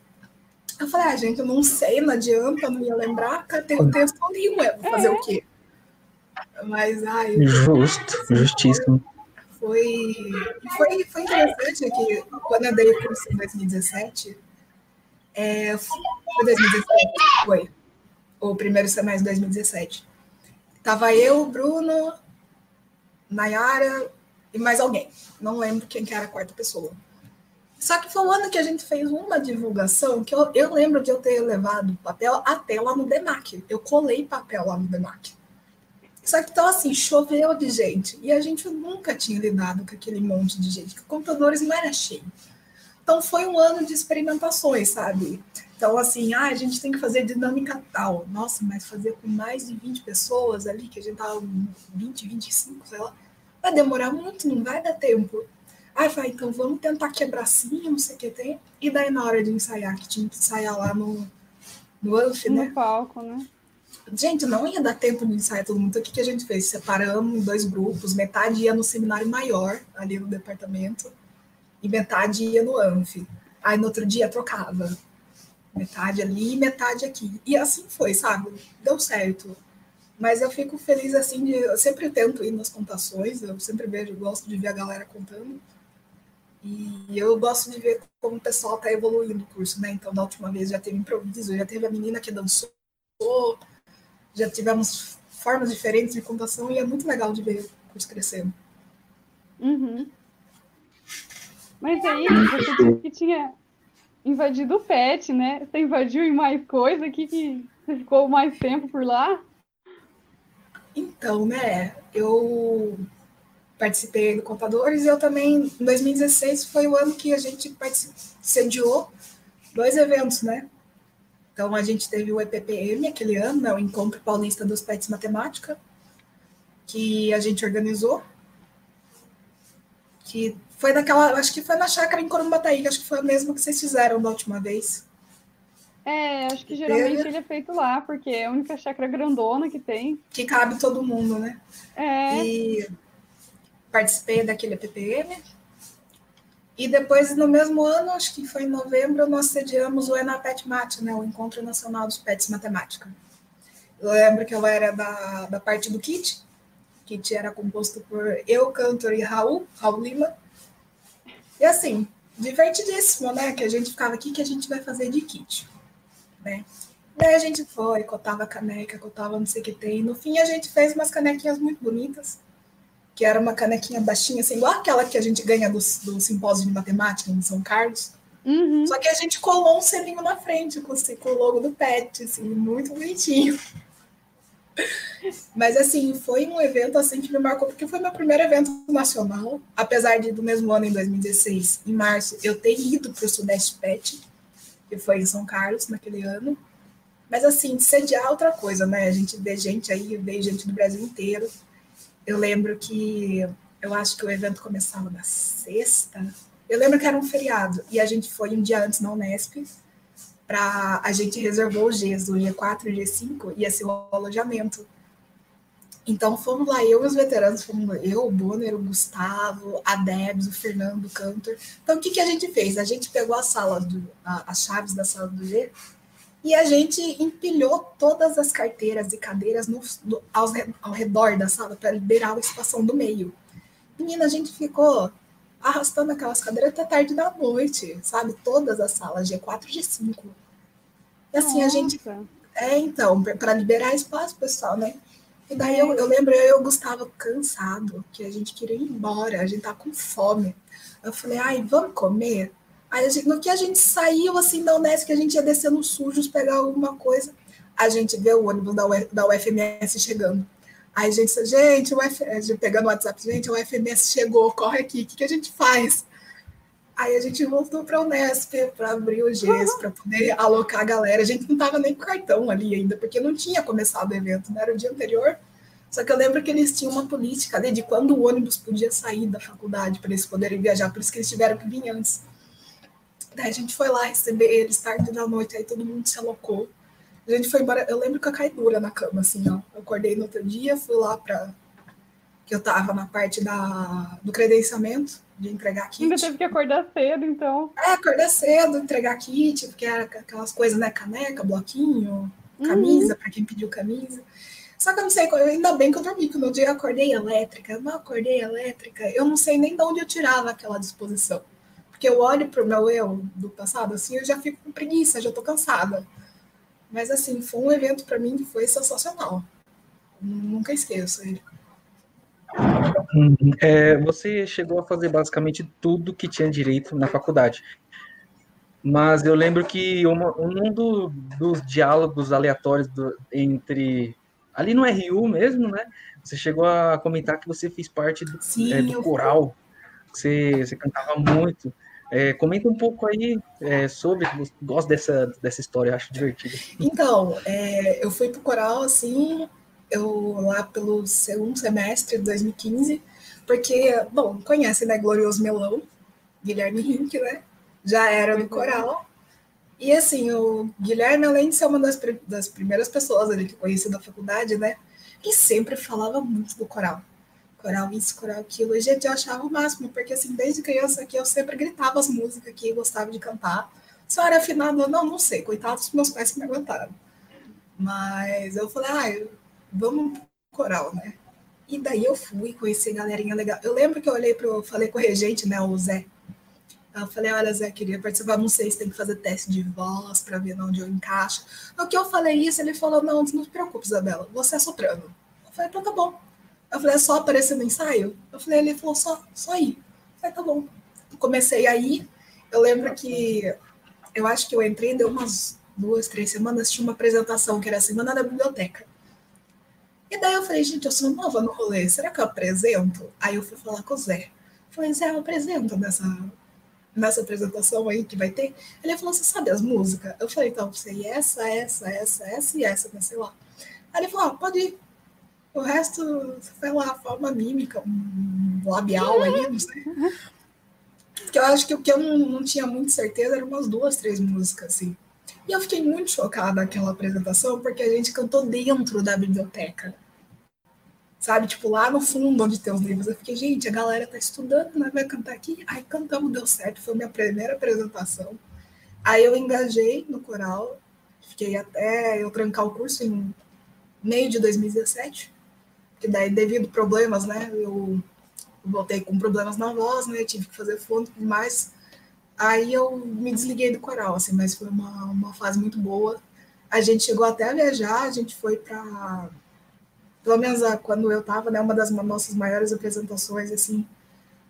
[SPEAKER 3] Eu falei, ah, gente, eu não sei, não adianta, não ia lembrar, tem o texto ali, ué, vou fazer é. o quê? Mas, ai.
[SPEAKER 2] Justo, justíssimo.
[SPEAKER 3] Foi, foi, foi interessante que quando eu dei o curso em 2017, é, foi 2017, foi, o primeiro semestre de 2017. Tava eu, Bruno, Nayara e mais alguém. Não lembro quem que era a quarta pessoa. Só que foi o ano que a gente fez uma divulgação que eu, eu lembro de eu ter levado papel até lá no DEMAC. Eu colei papel lá no DEMAC. Só que então assim, choveu de gente. E a gente nunca tinha lidado com aquele monte de gente, que computadores não era cheio. Então foi um ano de experimentações, sabe? Então, assim, ah, a gente tem que fazer dinâmica tal. Nossa, mas fazer com mais de 20 pessoas ali, que a gente tava 20, 25, sei lá, vai demorar muito, não vai dar tempo. Aí vai, então vamos tentar quebrar assim, não sei o que tem. E daí na hora de ensaiar, que tinha que ensaiar lá no, no
[SPEAKER 4] né? No palco, né?
[SPEAKER 3] Gente, não ia dar tempo de ensaiar todo mundo. Então, o que, que a gente fez? Separamos em dois grupos, metade ia no seminário maior, ali no departamento, e metade ia no ANF. Aí no outro dia trocava. Metade ali e metade aqui. E assim foi, sabe? Deu certo. Mas eu fico feliz assim de. Eu sempre tento ir nas contações, eu sempre vejo, gosto de ver a galera contando. E eu gosto de ver como o pessoal está evoluindo o curso, né? Então, da última vez já teve improviso, já teve a menina que dançou, já tivemos formas diferentes de contação e é muito legal de ver o curso crescendo.
[SPEAKER 4] Uhum. Mas aí, você disse que tinha invadido o PET, né? Você invadiu em mais coisa aqui que você ficou mais tempo por lá?
[SPEAKER 3] Então, né, eu participei do Contadores e eu também, em 2016, foi o ano que a gente sediou dois eventos, né? Então, a gente teve o EPPM aquele ano, né, o Encontro Paulista dos Pets Matemática, que a gente organizou, que foi naquela, acho que foi na chácara em Corumbataí, acho que foi a mesma que vocês fizeram da última vez.
[SPEAKER 4] É, acho que geralmente ele é feito lá, porque é a única chácara grandona que tem.
[SPEAKER 3] Que cabe todo mundo, né?
[SPEAKER 4] É.
[SPEAKER 3] E participei daquele EPPM, e depois, no mesmo ano, acho que foi em novembro, nós sediamos o ENAPET MAT, né, o Encontro Nacional dos Pets Matemática. Eu lembro que eu era da, da parte do kit. Kit era composto por eu, Cantor e Raul, Raul Lima. E assim, divertidíssimo, né? Que a gente ficava aqui, que a gente vai fazer de kit, né? Daí a gente foi, cotava caneca, cotava não sei o que tem. No fim, a gente fez umas canequinhas muito bonitas que era uma canequinha baixinha, assim, igual aquela que a gente ganha do, do simpósio de matemática em São Carlos.
[SPEAKER 4] Uhum.
[SPEAKER 3] Só que a gente colou um selinho na frente com, com o logo do PET, assim, muito bonitinho. *laughs* Mas assim, foi um evento assim que me marcou, porque foi meu primeiro evento nacional, apesar de do mesmo ano, em 2016, em março, eu ter ido para o Sudeste Pet, que foi em São Carlos naquele ano. Mas assim, sediar é outra coisa, né? A gente vê gente aí, vê gente do Brasil inteiro. Eu lembro que eu acho que o evento começava na sexta. Eu lembro que era um feriado e a gente foi um dia antes na Unesp para a gente reservou os dias, o G4 e o G5 ia ser o alojamento. Então fomos lá, eu e os veteranos, fomos eu, o Bonner, o Gustavo, a Debs, o Fernando, o Cantor. Então o que, que a gente fez? A gente pegou a sala, do, a, as chaves da sala do G e a gente empilhou todas as carteiras e cadeiras no, no, ao, ao redor da sala para liberar o espação do meio. Menina, a gente ficou arrastando aquelas cadeiras até tarde da noite, sabe? Todas as salas, G4 e G5. E assim, Nossa. a gente. É, então, para liberar espaço, pessoal, né? E daí eu, eu lembro, eu e o Gustavo cansado, que a gente queria ir embora, a gente tá com fome. Eu falei, ai, vamos comer? Aí, gente, no que a gente saiu assim da Unesp, que a gente ia descendo sujos, pegar alguma coisa, a gente vê o ônibus da, Uf, da UFMS chegando. Aí a gente disse, gente, o Uf, pegando o WhatsApp, gente, o UFMS chegou, corre aqui, o que, que a gente faz? Aí a gente voltou para a Unesp para abrir o GES, uhum. para poder alocar a galera. A gente não estava nem com cartão ali ainda, porque não tinha começado o evento, né? Era o dia anterior. Só que eu lembro que eles tinham uma política ali de quando o ônibus podia sair da faculdade para eles poderem viajar, por isso que eles tiveram que vir antes. Daí a gente foi lá receber eles tarde da noite, aí todo mundo se alocou. A gente foi embora. Eu lembro que eu caí dura na cama, assim, ó. Eu acordei no outro dia, fui lá para que eu tava na parte da, do credenciamento, de entregar kit.
[SPEAKER 4] Ainda teve que acordar cedo, então.
[SPEAKER 3] É, acordar cedo, entregar kit, porque era aquelas coisas, né? Caneca, bloquinho, camisa, uhum. para quem pediu camisa. Só que eu não sei, ainda bem que eu dormi, que no dia eu acordei elétrica, eu não acordei elétrica, eu não sei nem de onde eu tirava aquela disposição. Porque eu olho pro meu eu do passado, assim, eu já fico com preguiça, já tô cansada. Mas, assim, foi um evento para mim que foi sensacional. Nunca esqueço ele.
[SPEAKER 2] É, você chegou a fazer basicamente tudo que tinha direito na faculdade. Mas eu lembro que uma, um do, dos diálogos aleatórios do, entre. Ali no RU mesmo, né? Você chegou a comentar que você fez parte do, Sim, é, do coral. Você, você cantava muito. É, comenta um pouco aí é, sobre, gosto dessa, dessa história, acho divertida.
[SPEAKER 3] Então, é, eu fui pro coral, assim, eu lá pelo segundo semestre de 2015, porque, bom, conhece, né, Glorioso Melão, Guilherme Rink, né, já era do coral, e assim, o Guilherme, além de ser uma das, das primeiras pessoas ali que eu conheci da faculdade, né, ele sempre falava muito do coral, coral isso, coral aquilo, e gente, eu achava o máximo, porque assim, desde criança aqui eu sempre gritava as músicas que gostava de cantar, eu era afinada, não, não sei, coitados dos meus pais que me aguentaram. Mas eu falei, ah, vamos coral, né? E daí eu fui conhecer galerinha legal. Eu lembro que eu olhei para falei com o regente, né, o Zé. Eu falei, olha, Zé, queria participar, não sei se tem que fazer teste de voz para ver onde eu encaixo. No que eu falei isso, ele falou, não, não se preocupe, Isabela, você é soprano. Eu falei, então tá bom. Eu falei, é só aparecer no ensaio? Eu falei, ele falou, só, só ir. Eu falei, tá bom. Comecei aí, eu lembro que eu acho que eu entrei, deu umas duas, três semanas, tinha uma apresentação que era a Semana da Biblioteca. E daí eu falei, gente, eu sou nova no rolê, será que eu apresento? Aí eu fui falar com o Zé. Falei, Zé, eu apresento nessa, nessa apresentação aí que vai ter. Ele falou, você sabe as músicas? Eu falei, então, eu sei essa, essa, essa, essa e essa, mas sei lá. Aí ele falou, ah, pode ir. O resto, vai lá, forma mímica, um labial aí, não sei. Porque eu acho que o que eu não, não tinha muito certeza eram umas duas, três músicas, assim. E eu fiquei muito chocada naquela apresentação, porque a gente cantou dentro da biblioteca. Sabe, tipo, lá no fundo onde tem os livros. Eu fiquei, gente, a galera tá estudando, né? Vai cantar aqui. Aí cantamos, deu certo. Foi minha primeira apresentação. Aí eu engajei no coral. Fiquei até eu trancar o curso em meio de 2017. Que daí, devido problemas, né? Eu voltei com problemas na voz, né? Tive que fazer fundo mais. Aí eu me desliguei do coral, assim, mas foi uma, uma fase muito boa. A gente chegou até a viajar, a gente foi para. Pelo menos quando eu estava, né, uma das nossas maiores apresentações, assim,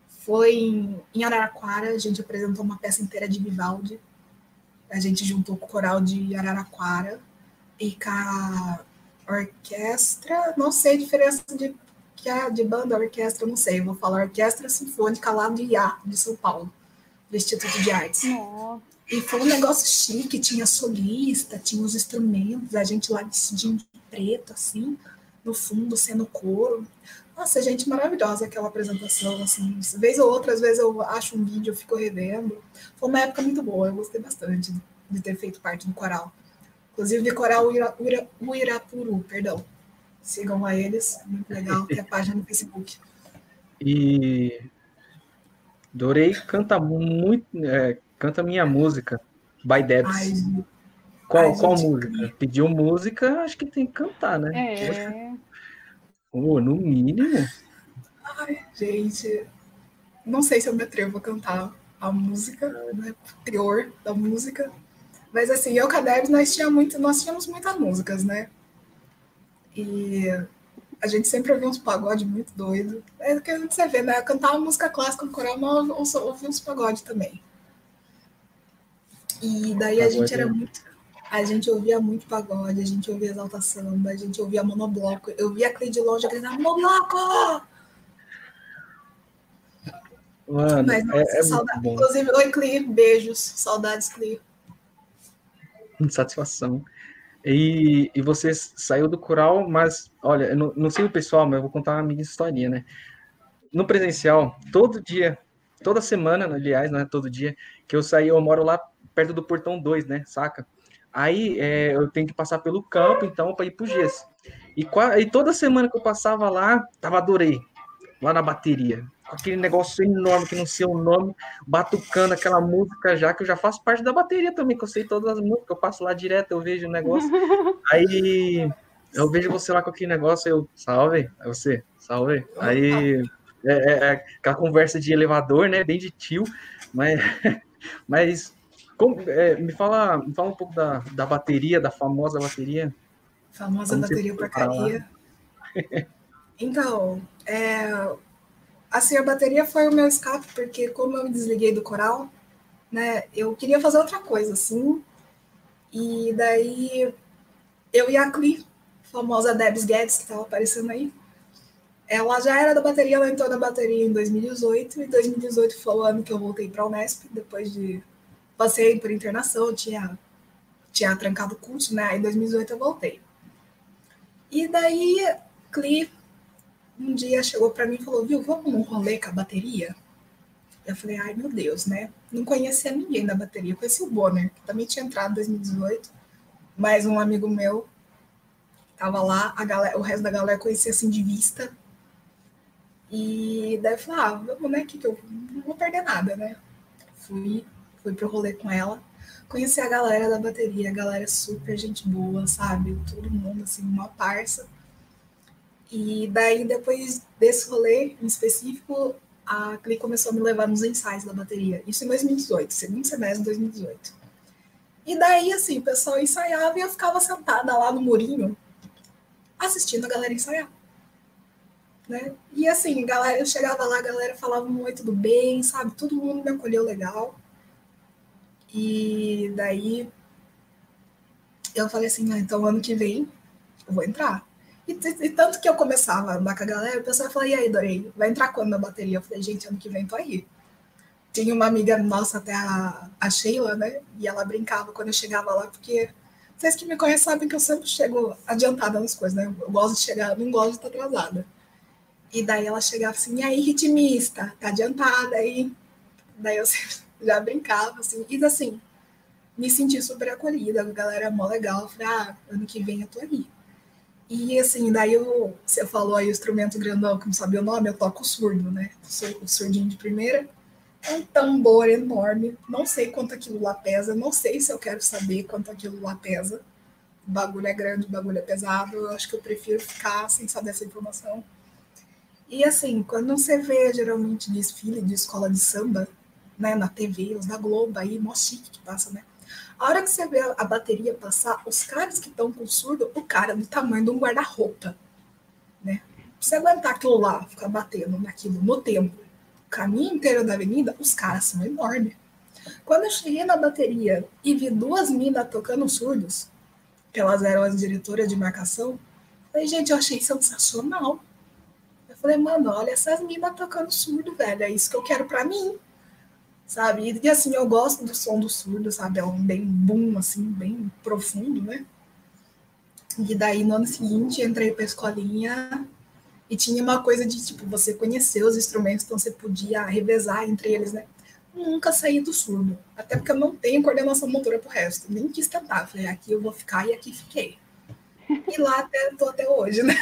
[SPEAKER 3] foi em, em Araraquara, a gente apresentou uma peça inteira de Vivaldi. A gente juntou com o coral de Araraquara e com a orquestra, não sei a diferença de, que é de banda, orquestra, não sei, vou falar Orquestra Sinfônica lá de IA, de São Paulo do Instituto de Artes.
[SPEAKER 4] Nossa.
[SPEAKER 3] E foi um negócio chique, tinha solista, tinha os instrumentos, a gente lá decidindo de preto, assim, no fundo, sendo coro. Nossa, gente, maravilhosa aquela apresentação, assim, vez ou outra, às vezes eu acho um vídeo, eu fico revendo. Foi uma época muito boa, eu gostei bastante de ter feito parte do coral. Inclusive de coral Uira, Uira, Uirapuru, perdão. Sigam a eles, muito legal, tem a página no Facebook.
[SPEAKER 2] E Dorei canta muito, é, canta minha música, By Debs. Ai, qual, ai, qual música? Pediu música, acho que tem que cantar, né?
[SPEAKER 4] É.
[SPEAKER 2] Oh, no mínimo.
[SPEAKER 3] Ai, gente, não sei se eu me atrevo a cantar a música, né, o teor da música, mas assim, eu e nós tínhamos muito, nós tínhamos muitas músicas, né? E a gente sempre ouvia uns pagodes muito doido. É que você vê, né? Cantar música clássica no coral, mas ouvia uns pagodes também. E daí a gente era muito. A gente ouvia muito pagode, a gente ouvia exalta samba, a gente ouvia monobloco. Eu via a Cleide de longe gritando, monobloco!
[SPEAKER 2] Mano, Mas, nossa, é, é
[SPEAKER 3] saudade. Inclusive, oi, Cli, beijos, saudades, Cli.
[SPEAKER 2] Satisfação. E, e você saiu do coral, mas, olha, eu não, não sei o pessoal, mas eu vou contar uma minha historinha, né? No presencial, todo dia, toda semana, aliás, não é todo dia, que eu saí, eu moro lá perto do portão 2, né? Saca? Aí é, eu tenho que passar pelo campo, então, para ir pro gesso. E, e, toda semana que eu passava lá, tava adorei, lá na bateria. Aquele negócio enorme que não sei o nome, batucando aquela música já, que eu já faço parte da bateria também, que eu sei todas as músicas, eu passo lá direto, eu vejo o negócio. *laughs* Aí eu vejo você lá com aquele negócio, eu, salve, é você, salve. Aí é, é, é aquela conversa de elevador, né? Bem de tio, mas, *laughs* mas como, é, me, fala, me fala um pouco da, da bateria, da famosa bateria.
[SPEAKER 3] Famosa Como bateria porcaria. *laughs* então, é, assim, a bateria foi o meu escape, porque como eu me desliguei do coral, né, eu queria fazer outra coisa, assim, e daí eu e a Cli, famosa Debs Guedes, que estava aparecendo aí, ela já era da bateria, ela entrou na bateria em 2018, e 2018 foi o ano que eu voltei para a Unesp, depois de passei por internação, tinha, tinha trancado o curso, né? Aí em 2018 eu voltei. E daí, Cli um dia chegou para mim e falou: Viu, vamos num rolê com a bateria? Eu falei: Ai meu Deus, né? Não conhecia ninguém da bateria. conheci o Bonner, que também tinha entrado em 2018, mas um amigo meu tava lá, a galera, o resto da galera conhecia assim de vista. E daí eu falei: Ah, vamos, né? Que, que eu não vou perder nada, né? Fui fui pro rolê com ela. Conheci a galera da bateria, a galera super gente boa, sabe? Todo mundo, assim, uma parça. E daí, depois desse rolê em específico, a Cli começou a me levar nos ensaios da bateria. Isso em 2018, segundo semestre de 2018. E daí, assim, o pessoal ensaiava e eu ficava sentada lá no murinho, assistindo a galera ensaiar. Né? E assim, galera, eu chegava lá, a galera falava muito do bem, sabe? Todo mundo me acolheu legal. E daí eu falei assim, ah, então ano que vem eu vou entrar. E, e, tanto que eu começava a andar com a galera, o pessoal falava, e aí, Dorei, vai entrar quando na bateria? Eu falei, gente, ano que vem tô aí. Tinha uma amiga nossa, até a, a Sheila, né? E ela brincava quando eu chegava lá, porque vocês que me conhecem sabem que eu sempre chego adiantada nas coisas, né? Eu gosto de chegar, eu não gosto de estar atrasada. E daí ela chegava assim, e aí, ritmista, tá adiantada aí? Daí eu *laughs* já brincava, assim, e assim, me senti super acolhida, a galera é mó legal, falei, ah, ano que vem eu tô aí. E assim, daí eu, você falou aí o instrumento grandão, que não sabia o nome, eu toco surdo, né? Sou o surdinho de primeira. É um tambor enorme, não sei quanto aquilo lá pesa, não sei se eu quero saber quanto aquilo lá pesa. O bagulho é grande, o bagulho é pesado, eu acho que eu prefiro ficar sem saber essa informação. E assim, quando você vê geralmente desfile de escola de samba, né, na TV, os da Globo aí, mó chique que passa, né? A hora que você vê a bateria passar, os caras que estão com surdo, o cara é do tamanho de um guarda-roupa, né? Você aguentar aquilo lá, ficar batendo naquilo no tempo, o caminho inteiro da avenida, os caras são enormes. Quando eu cheguei na bateria e vi duas minas tocando surdos, que elas eram as diretoras de marcação, falei, gente, eu achei sensacional. Eu falei, mano, olha essas minas tocando surdo, velho, é isso que eu quero para mim sabe? E assim, eu gosto do som do surdo, sabe? É um bem boom, assim, bem profundo, né? E daí, no ano seguinte, entrei pra escolinha e tinha uma coisa de, tipo, você conhecer os instrumentos, então você podia revezar entre eles, né? Nunca saí do surdo, até porque eu não tenho coordenação motora pro resto, nem quis tentar. Falei, aqui eu vou ficar e aqui fiquei. *laughs* E lá até, tô até hoje, né?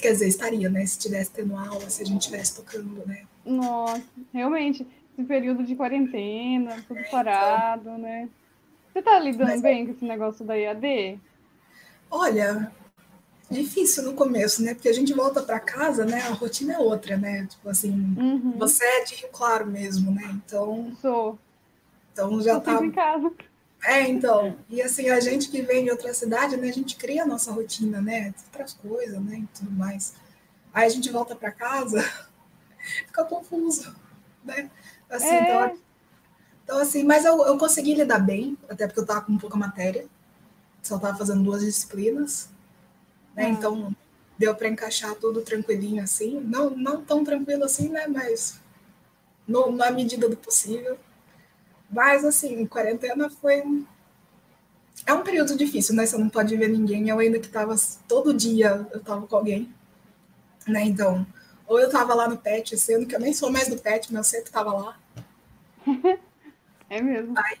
[SPEAKER 3] Quer dizer, estaria, né? Se tivesse tendo aula, se a gente estivesse tocando, né?
[SPEAKER 4] Nossa, realmente esse período de quarentena, tudo parado, né? Você tá lidando Mas, bem com esse negócio da IAD?
[SPEAKER 3] Olha, difícil no começo, né? Porque a gente volta para casa, né? A rotina é outra, né? Tipo assim, uhum. você é de Rio Claro mesmo, né? Então.
[SPEAKER 4] Sou.
[SPEAKER 3] Então já
[SPEAKER 4] Eu
[SPEAKER 3] tá.
[SPEAKER 4] Em casa.
[SPEAKER 3] É, então. E assim, a gente que vem de outra cidade, né? A gente cria a nossa rotina, né? Outras coisas, né? E tudo mais. Aí a gente volta para casa, *laughs* fica confuso, né? Assim, é. então, então, assim, mas eu, eu consegui lidar bem, até porque eu estava com pouca matéria. Só estava fazendo duas disciplinas. Né? Hum. Então, deu para encaixar tudo tranquilinho assim. Não, não tão tranquilo assim, né? Mas no, na medida do possível. Mas, assim, quarentena foi. é um período difícil, né? Você não pode ver ninguém. Eu ainda que tava todo dia, eu tava com alguém, né? Então, ou eu tava lá no pet, sendo que eu nem sou mais do pet, mas eu sempre tava lá. *laughs*
[SPEAKER 4] É mesmo.
[SPEAKER 3] Aí,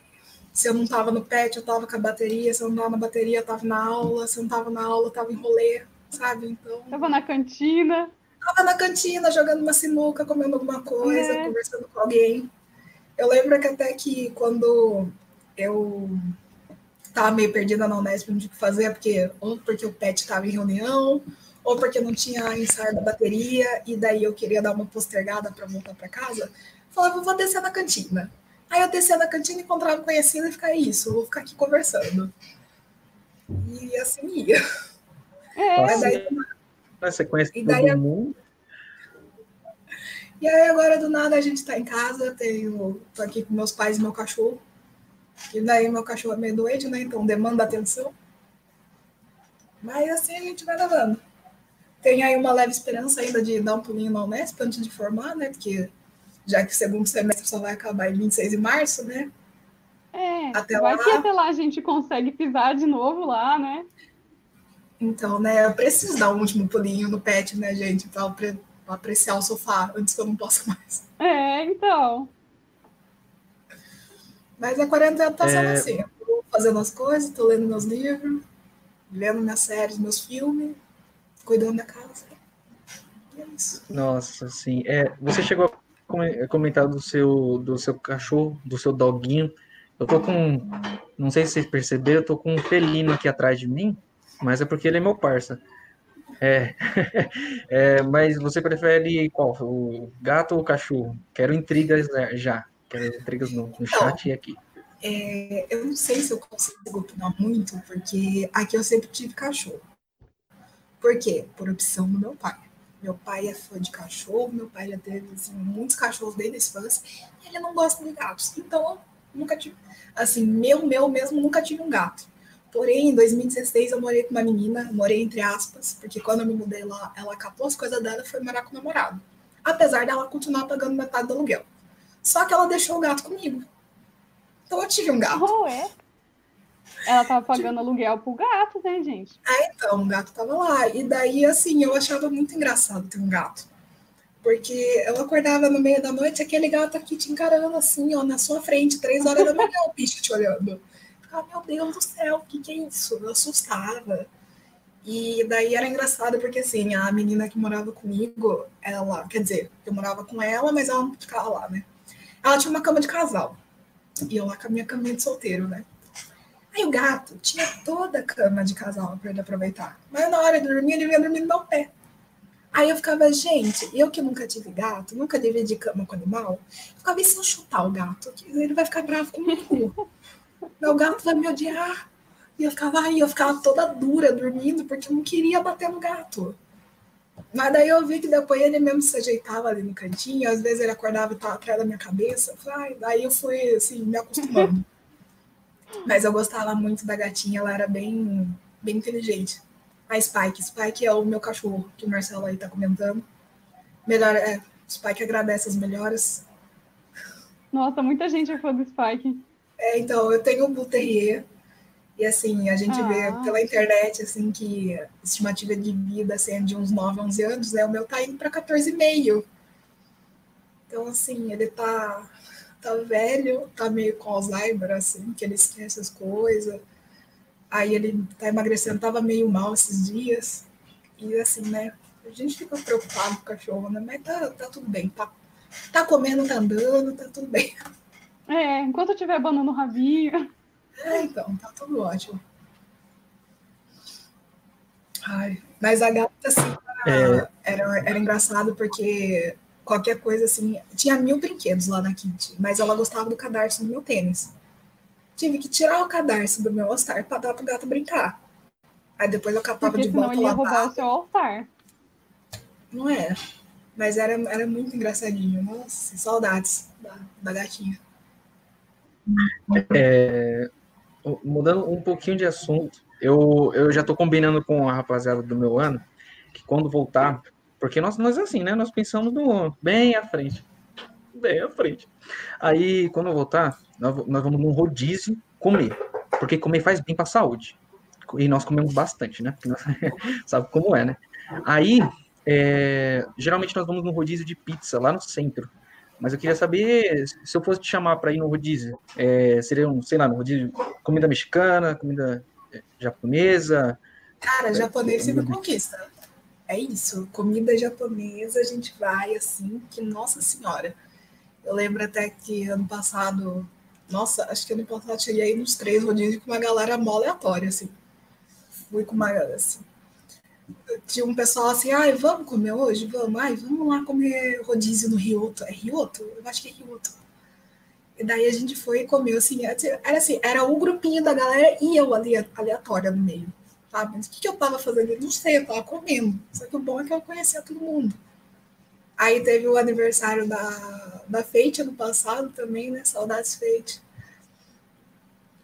[SPEAKER 3] se eu não tava no pet, eu tava com a bateria. Se eu não tava na bateria, eu tava na aula. Se eu não tava na aula, eu tava em rolê, sabe? Então,
[SPEAKER 4] Tava na cantina.
[SPEAKER 3] tava na cantina jogando uma sinuca, comendo alguma coisa,
[SPEAKER 4] É.
[SPEAKER 3] conversando com alguém. Eu lembro que até que quando eu tava meio perdida na Unesp, não tinha o que fazer, porque ou porque o pet tava em reunião, ou porque não tinha ensaio da bateria, e daí eu queria dar uma postergada para voltar para casa, falava, vou descer na cantina. Aí eu descia na cantina, encontrava um conhecido e ficava isso, vou ficar aqui conversando. E assim ia.
[SPEAKER 4] É,
[SPEAKER 3] Mas daí,
[SPEAKER 2] Você conhece
[SPEAKER 3] E
[SPEAKER 2] todo
[SPEAKER 3] daí a-
[SPEAKER 2] mundo.
[SPEAKER 3] E aí agora do nada a gente tá em casa, tenho, tô aqui com meus pais e meu cachorro. E daí meu cachorro é meio doente, né? Então demanda atenção. Mas assim a gente vai levando. Tem aí uma leve esperança ainda de dar um pulinho na Unesp antes de formar, né? Porque já que o segundo semestre só vai acabar em 26 de março, né?
[SPEAKER 4] é.
[SPEAKER 3] Até
[SPEAKER 4] Vai
[SPEAKER 3] lá-
[SPEAKER 4] que até lá a gente consegue pisar de novo lá, né?
[SPEAKER 3] Então, né, eu preciso dar um último pulinho no pet, né, gente? Pra apreciar o sofá antes que eu não possa mais.
[SPEAKER 4] É, então.
[SPEAKER 3] Mas a quarentena tá sendo
[SPEAKER 2] É.
[SPEAKER 3] assim. Eu tô fazendo as coisas, tô lendo meus livros, vendo minhas séries, meus filmes, cuidando da casa. É isso.
[SPEAKER 2] Nossa, sim. É, você chegou a a comentar do seu, do seu cachorro, do seu doguinho. Eu tô com, não sei se vocês perceberam, eu tô com um felino aqui atrás de mim, mas é porque ele é meu parça. É, *laughs* É, mas você prefere qual? O gato ou o cachorro? Quero intrigas né, já. Quero intrigas no, no chat e aqui.
[SPEAKER 3] É, eu não sei se eu consigo opinar muito, porque aqui eu sempre tive cachorro. Por quê? Por opção do meu pai. Meu pai é fã de cachorro, meu pai já teve assim, muitos cachorros desde a infância, e ele não gosta de gatos. Então, eu nunca tive. Assim, meu, meu mesmo, nunca tive um gato. Porém, em 2016, eu morei com uma menina, morei entre aspas, porque quando eu me mudei lá, ela capou as coisas dela e foi morar com o namorado. Apesar dela continuar pagando metade do aluguel. Só que ela deixou o gato comigo. Então eu tive um gato.
[SPEAKER 4] Oh, é. Ela tava pagando aluguel pro gato, né, gente?
[SPEAKER 3] Então, o gato tava lá. E daí, assim, eu achava muito engraçado ter um gato. Porque eu acordava no meio da noite, aquele gato aqui te encarando assim, ó, na sua frente, três horas da manhã, o bicho te olhando. Ficava, meu Deus do céu, o que, que é isso? Eu assustava. E daí era engraçado, porque assim, a menina que morava comigo, ela, quer dizer, eu morava com ela, mas ela não ficava lá, né? Ela tinha uma cama de casal. E eu lá com a minha caminha de solteiro, né? Aí o gato tinha toda a cama de casal para ele aproveitar. Mas na hora de dormir, ele vinha dormir no meu pé. Aí eu ficava, gente, eu que nunca tive gato, nunca dividi cama com animal, ficava, e se eu chutar o gato? Ele vai ficar bravo comigo. Meu gato vai me odiar. E eu ficava, aí eu ficava toda dura dormindo, porque eu não queria bater no gato. Mas daí eu vi que depois ele mesmo se ajeitava ali no cantinho, às vezes ele acordava e estava atrás da minha cabeça. Falei, daí eu fui assim, me acostumando. Mas eu gostava muito da gatinha, ela era bem, bem inteligente. A Spike, Spike é o meu cachorro, que o Marcelo aí tá comentando. Melhor, é, Spike agradece as melhoras.
[SPEAKER 4] Nossa, muita gente é fã do Spike.
[SPEAKER 3] É, então, eu tenho um Bull Terrier, e assim, a gente
[SPEAKER 4] Ah.
[SPEAKER 3] vê pela internet, assim, que a estimativa de vida, assim, é de uns 9 a 11 anos, né? O meu tá indo pra 14,5. Então, assim, ele tá, tá velho, tá meio com Alzheimer, assim, que ele esquece as coisas. Aí ele tá emagrecendo, tava meio mal esses dias. E assim, né? A gente fica preocupado com o cachorro, né? Mas tá, tá tudo bem. Tá, tá comendo, tá andando, tá tudo bem.
[SPEAKER 4] É, enquanto eu tiver abanando o rabinho.
[SPEAKER 3] É, então, tá tudo ótimo. Ai, mas a gata, assim,
[SPEAKER 2] É,
[SPEAKER 3] era, era engraçado porque qualquer coisa, assim, tinha mil brinquedos lá na Kitty, mas ela gostava do cadarço do meu tênis. Tive que tirar o cadarço do meu All-Star pra dar pro gato brincar. Aí depois eu catava
[SPEAKER 4] Porque
[SPEAKER 3] de volta
[SPEAKER 4] ele ia roubar o seu All-Star.
[SPEAKER 3] Não é. Mas era, era muito engraçadinho. Nossa, saudades da, da gatinha.
[SPEAKER 2] é, mudando um pouquinho de assunto, eu, eu já tô combinando com a rapaziada do meu ano que quando voltar, porque nós, nós assim, né? Nós pensamos no bem à frente. Bem à frente. Aí, quando eu voltar, nós, nós vamos num rodízio comer. porque comer faz bem para a saúde. E nós comemos bastante, né? Porque nós, *laughs* sabe como é, né? Aí, é, geralmente nós vamos no rodízio de pizza lá no centro. Mas eu queria saber se eu fosse te chamar para ir no rodízio, é, seria um, sei lá, no rodízio comida mexicana, comida é, japonesa.
[SPEAKER 3] Cara, japonês sempre conquista. É isso, comida japonesa a gente vai assim, que nossa senhora. Eu lembro até que ano passado, nossa, acho que ano passado cheguei nos três rodízios com uma galera mó aleatória, assim. Fui com uma, assim, tinha um pessoal assim, ai, vamos comer hoje? Vamos, ai, vamos lá comer rodízio no Rioto. É Rioto? Eu acho que é Rioto. E daí a gente foi e comeu, assim, era assim, era um grupinho da galera e eu ali, aleatória no meio, sabe? Mas o que, eu tava fazendo? Eu não sei, eu tava comendo. Só que o bom é que eu conhecia todo mundo. Aí teve o aniversário da, da Fate ano passado também, né? Saudades Fate.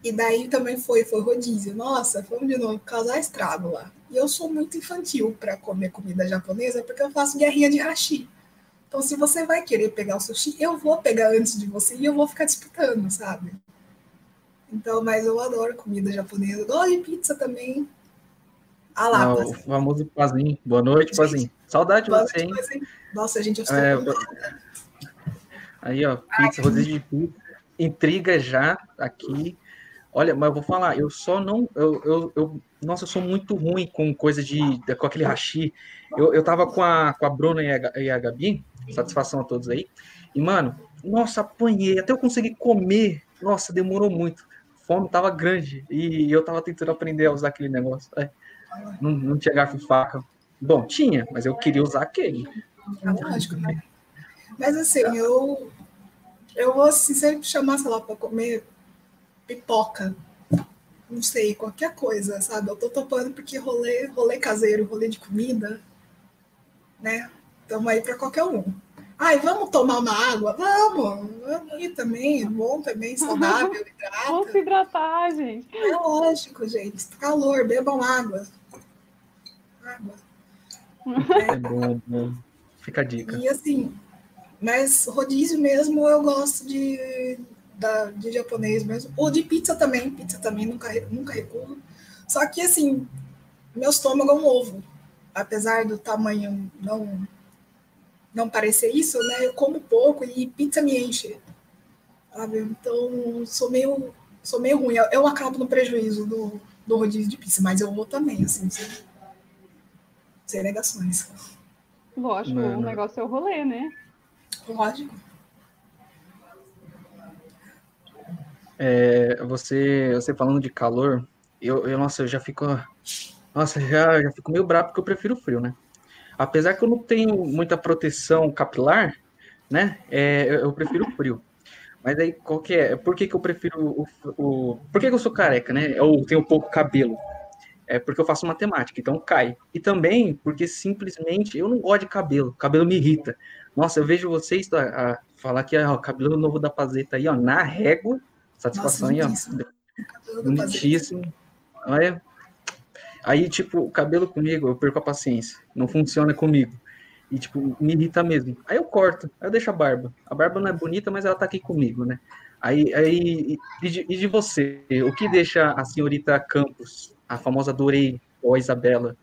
[SPEAKER 3] E daí também foi, foi rodízio. Nossa, fomos de novo causar estrago lá. E eu sou muito infantil para comer comida japonesa porque eu faço guerrinha de hashi. Então, se você vai querer pegar o sushi, eu vou pegar antes de você e eu vou ficar disputando, sabe? Então, mas eu adoro comida japonesa. Gosto de pizza também.
[SPEAKER 2] Ah lá, o famoso Pazinho. Boa noite, Pazinho. Saudade de você, hein?
[SPEAKER 3] Nossa, gente, eu estou... É,
[SPEAKER 2] aí, ó, pizza, rodízio de pizza. Intriga já aqui. Olha, mas eu vou falar, eu só não. Eu, eu, eu, nossa, eu sou muito ruim com coisa de. com aquele hashi. Eu, eu tava com a, com a Bruna e a, e a Gabi, satisfação a todos aí. E, mano, nossa, apanhei. Até eu conseguir comer. Nossa, demorou muito. Fome tava grande. E eu tava tentando aprender a usar aquele negócio. É, não, não tinha garfo e faca. Bom, tinha, mas eu queria usar aquele.
[SPEAKER 3] É lógico, né? Mas assim, eu. Eu vou assim, sempre chamar, sei lá, para comer pipoca, não sei, qualquer coisa, sabe? Eu tô topando porque rolê, rolê caseiro, rolê de comida, né? Estamos aí para qualquer um. Ai, vamos tomar uma água? Vamos! Vamos aí também, é bom também, saudável, hidrata. *laughs*
[SPEAKER 4] Vamos se hidratar, gente.
[SPEAKER 3] É lógico, gente. Calor, bebam água. Água.
[SPEAKER 2] É bom, bom. Fica a dica.
[SPEAKER 3] E assim, mas rodízio mesmo eu gosto de da, de japonês mesmo, ou de pizza também, pizza também nunca, nunca recuo. Só que, assim, meu estômago é um ovo. Apesar do tamanho não, não parecer isso, né? Eu como pouco e pizza me enche. Sabe? Então, sou meio, sou meio ruim. Eu, eu acabo no prejuízo do, do rodízio de pizza, mas eu vou também, assim, sem, sem negações.
[SPEAKER 4] Lógico, Mano. o negócio é o rolê, né?
[SPEAKER 3] Lógico.
[SPEAKER 2] É, você, você falando de calor, eu, eu, nossa, eu já fico. Nossa, já, já fico meio bravo porque eu prefiro frio, né? Apesar que eu não tenho muita proteção capilar, né? É, eu, eu prefiro frio. Mas aí, qual que é? Por que, que eu prefiro o, o. Por que, que eu sou careca, né? Eu tenho pouco cabelo. É porque eu faço matemática, então cai. E também porque simplesmente eu não gosto de cabelo. Cabelo me irrita. Nossa, eu vejo vocês a, a falar que ó, o cabelo novo da Pazeta aí, ó, na régua. Satisfação Nossa, aí, ó. Bonitíssimo. Olha. Aí, tipo, o cabelo comigo, eu perco a paciência. Não funciona comigo. E, tipo, me irrita mesmo. Aí eu corto, aí eu deixo a barba. A barba não é bonita, mas ela tá aqui comigo, né? Aí, aí e, de, e de você? O que deixa a senhorita Campos, a famosa Dorei, ou a Isabela,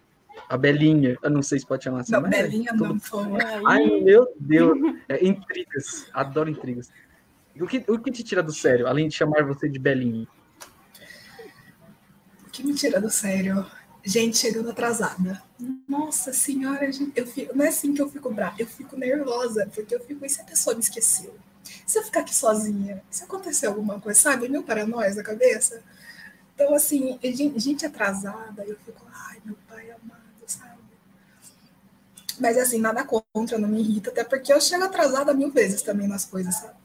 [SPEAKER 2] a Belinha, eu não sei se pode chamar assim.
[SPEAKER 3] Não, Belinha é, não,
[SPEAKER 2] foi. Ai, meu Deus. É, intrigas, adoro intrigas. O que, o que te tira do sério, além de chamar você de Belinho?
[SPEAKER 3] O que me tira do sério? Gente chegando atrasada. Nossa senhora, gente, eu fico, não é assim que eu fico brava, eu fico nervosa, porque eu fico, e se a pessoa me esqueceu? Se eu ficar aqui sozinha? Se acontecer alguma coisa, sabe? Meu paranoia na cabeça. Então, assim, gente atrasada, eu fico, ai, meu pai amado, sabe? Mas, assim, nada contra, não me irrita, até porque eu chego atrasada mil vezes também nas coisas, sabe?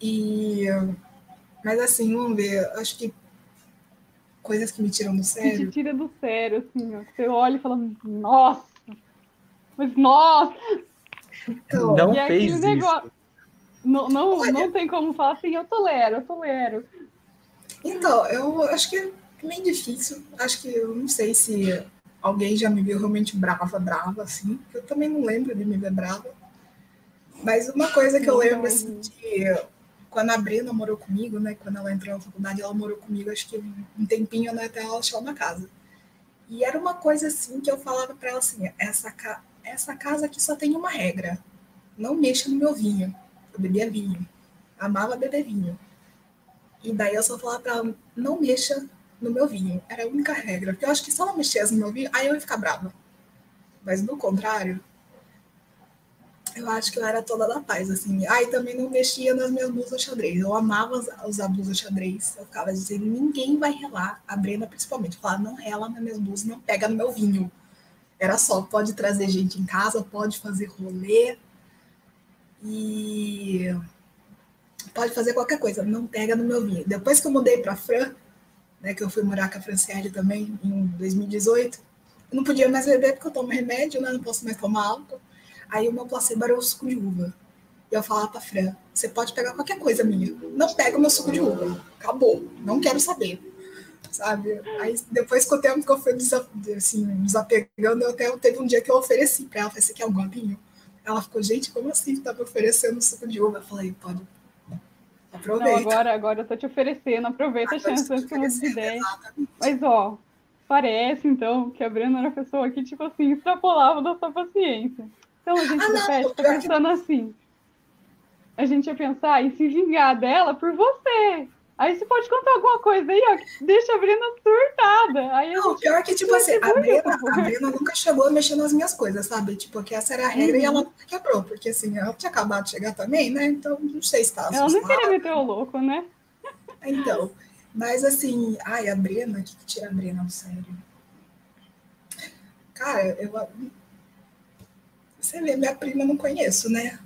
[SPEAKER 3] E, mas assim, vamos ver, acho que coisas que me tiram do sério.
[SPEAKER 4] Que te tira do sério, assim, ó. Você olha e fala, nossa, mas nossa!
[SPEAKER 2] Então, não e fez isso. Negócio...
[SPEAKER 4] Não, não, não tem como falar assim, eu tolero, eu tolero.
[SPEAKER 3] Então, eu acho que é bem difícil. Acho que eu não sei se alguém já me viu realmente brava, brava, assim. Eu também não lembro de me ver brava. Mas uma coisa que eu lembro, assim, de quando a Brena morou comigo, né? Quando ela entrou na faculdade, ela morou comigo, acho que um tempinho, né? Até ela achar uma casa. E era uma coisa assim que eu falava para ela assim: essa, ca essa casa aqui só tem uma regra. Não mexa no meu vinho. Eu bebia vinho. Amava beber vinho. E daí eu só falava para ela: não mexa no meu vinho. Era a única regra. Porque eu acho que se ela mexesse no meu vinho, aí eu ia ficar brava. Mas do contrário, eu acho que eu era toda da paz, assim. Ai, ah, também não mexia nas minhas blusas xadrez. Eu amava usar blusas xadrez. Eu ficava dizendo, ninguém vai relar. A Brena, principalmente, falava, não rela nas minhas blusas, não pega no meu vinho. Era só, pode trazer gente em casa, pode fazer rolê. E pode fazer qualquer coisa, não pega no meu vinho. Depois que eu mudei para Fran, né, que eu fui morar com a Franciele também em 2018, eu não podia mais beber porque eu tomo remédio, né, não posso mais tomar álcool. Aí o meu placebo era o suco de uva. E eu falava pra Fran, você pode pegar qualquer coisa minha. Não pega o meu suco de uva. Acabou. Não quero saber. Sabe? Aí depois com o tempo que eu fui assim, desapegando, eu até teve um dia que eu ofereci pra ela, falei, você quer um gobinho? Ela ficou, gente, como assim? Tá me oferecendo suco de uva? Eu falei, pode. Aproveita.
[SPEAKER 4] Não, agora, agora eu tô te oferecendo, aproveita a chance antes que eu mude de ideia. Mas, ó, parece, então, que a Brenda era a pessoa que, tipo assim, extrapolava da sua paciência. Então a gente ah, tá pensando assim. A gente ia pensar em se vingar dela por você. Aí você pode contar alguma coisa aí, ó, que deixa a Brena surtada. Aí
[SPEAKER 3] não, gente... pior que, tipo assim, a Brena, a Brena nunca chegou a mexer nas minhas coisas, sabe? Tipo, que essa era a regra uhum. e ela uhum. quebrou, porque assim, ela tinha acabado de chegar também, né? Então, não sei se tá
[SPEAKER 4] Ela não queria meter o louco, né?
[SPEAKER 3] Então, mas assim, ai, a Brena, o que, que tira a Brena no sério? Cara, eu, você vê, minha prima eu não conheço, né?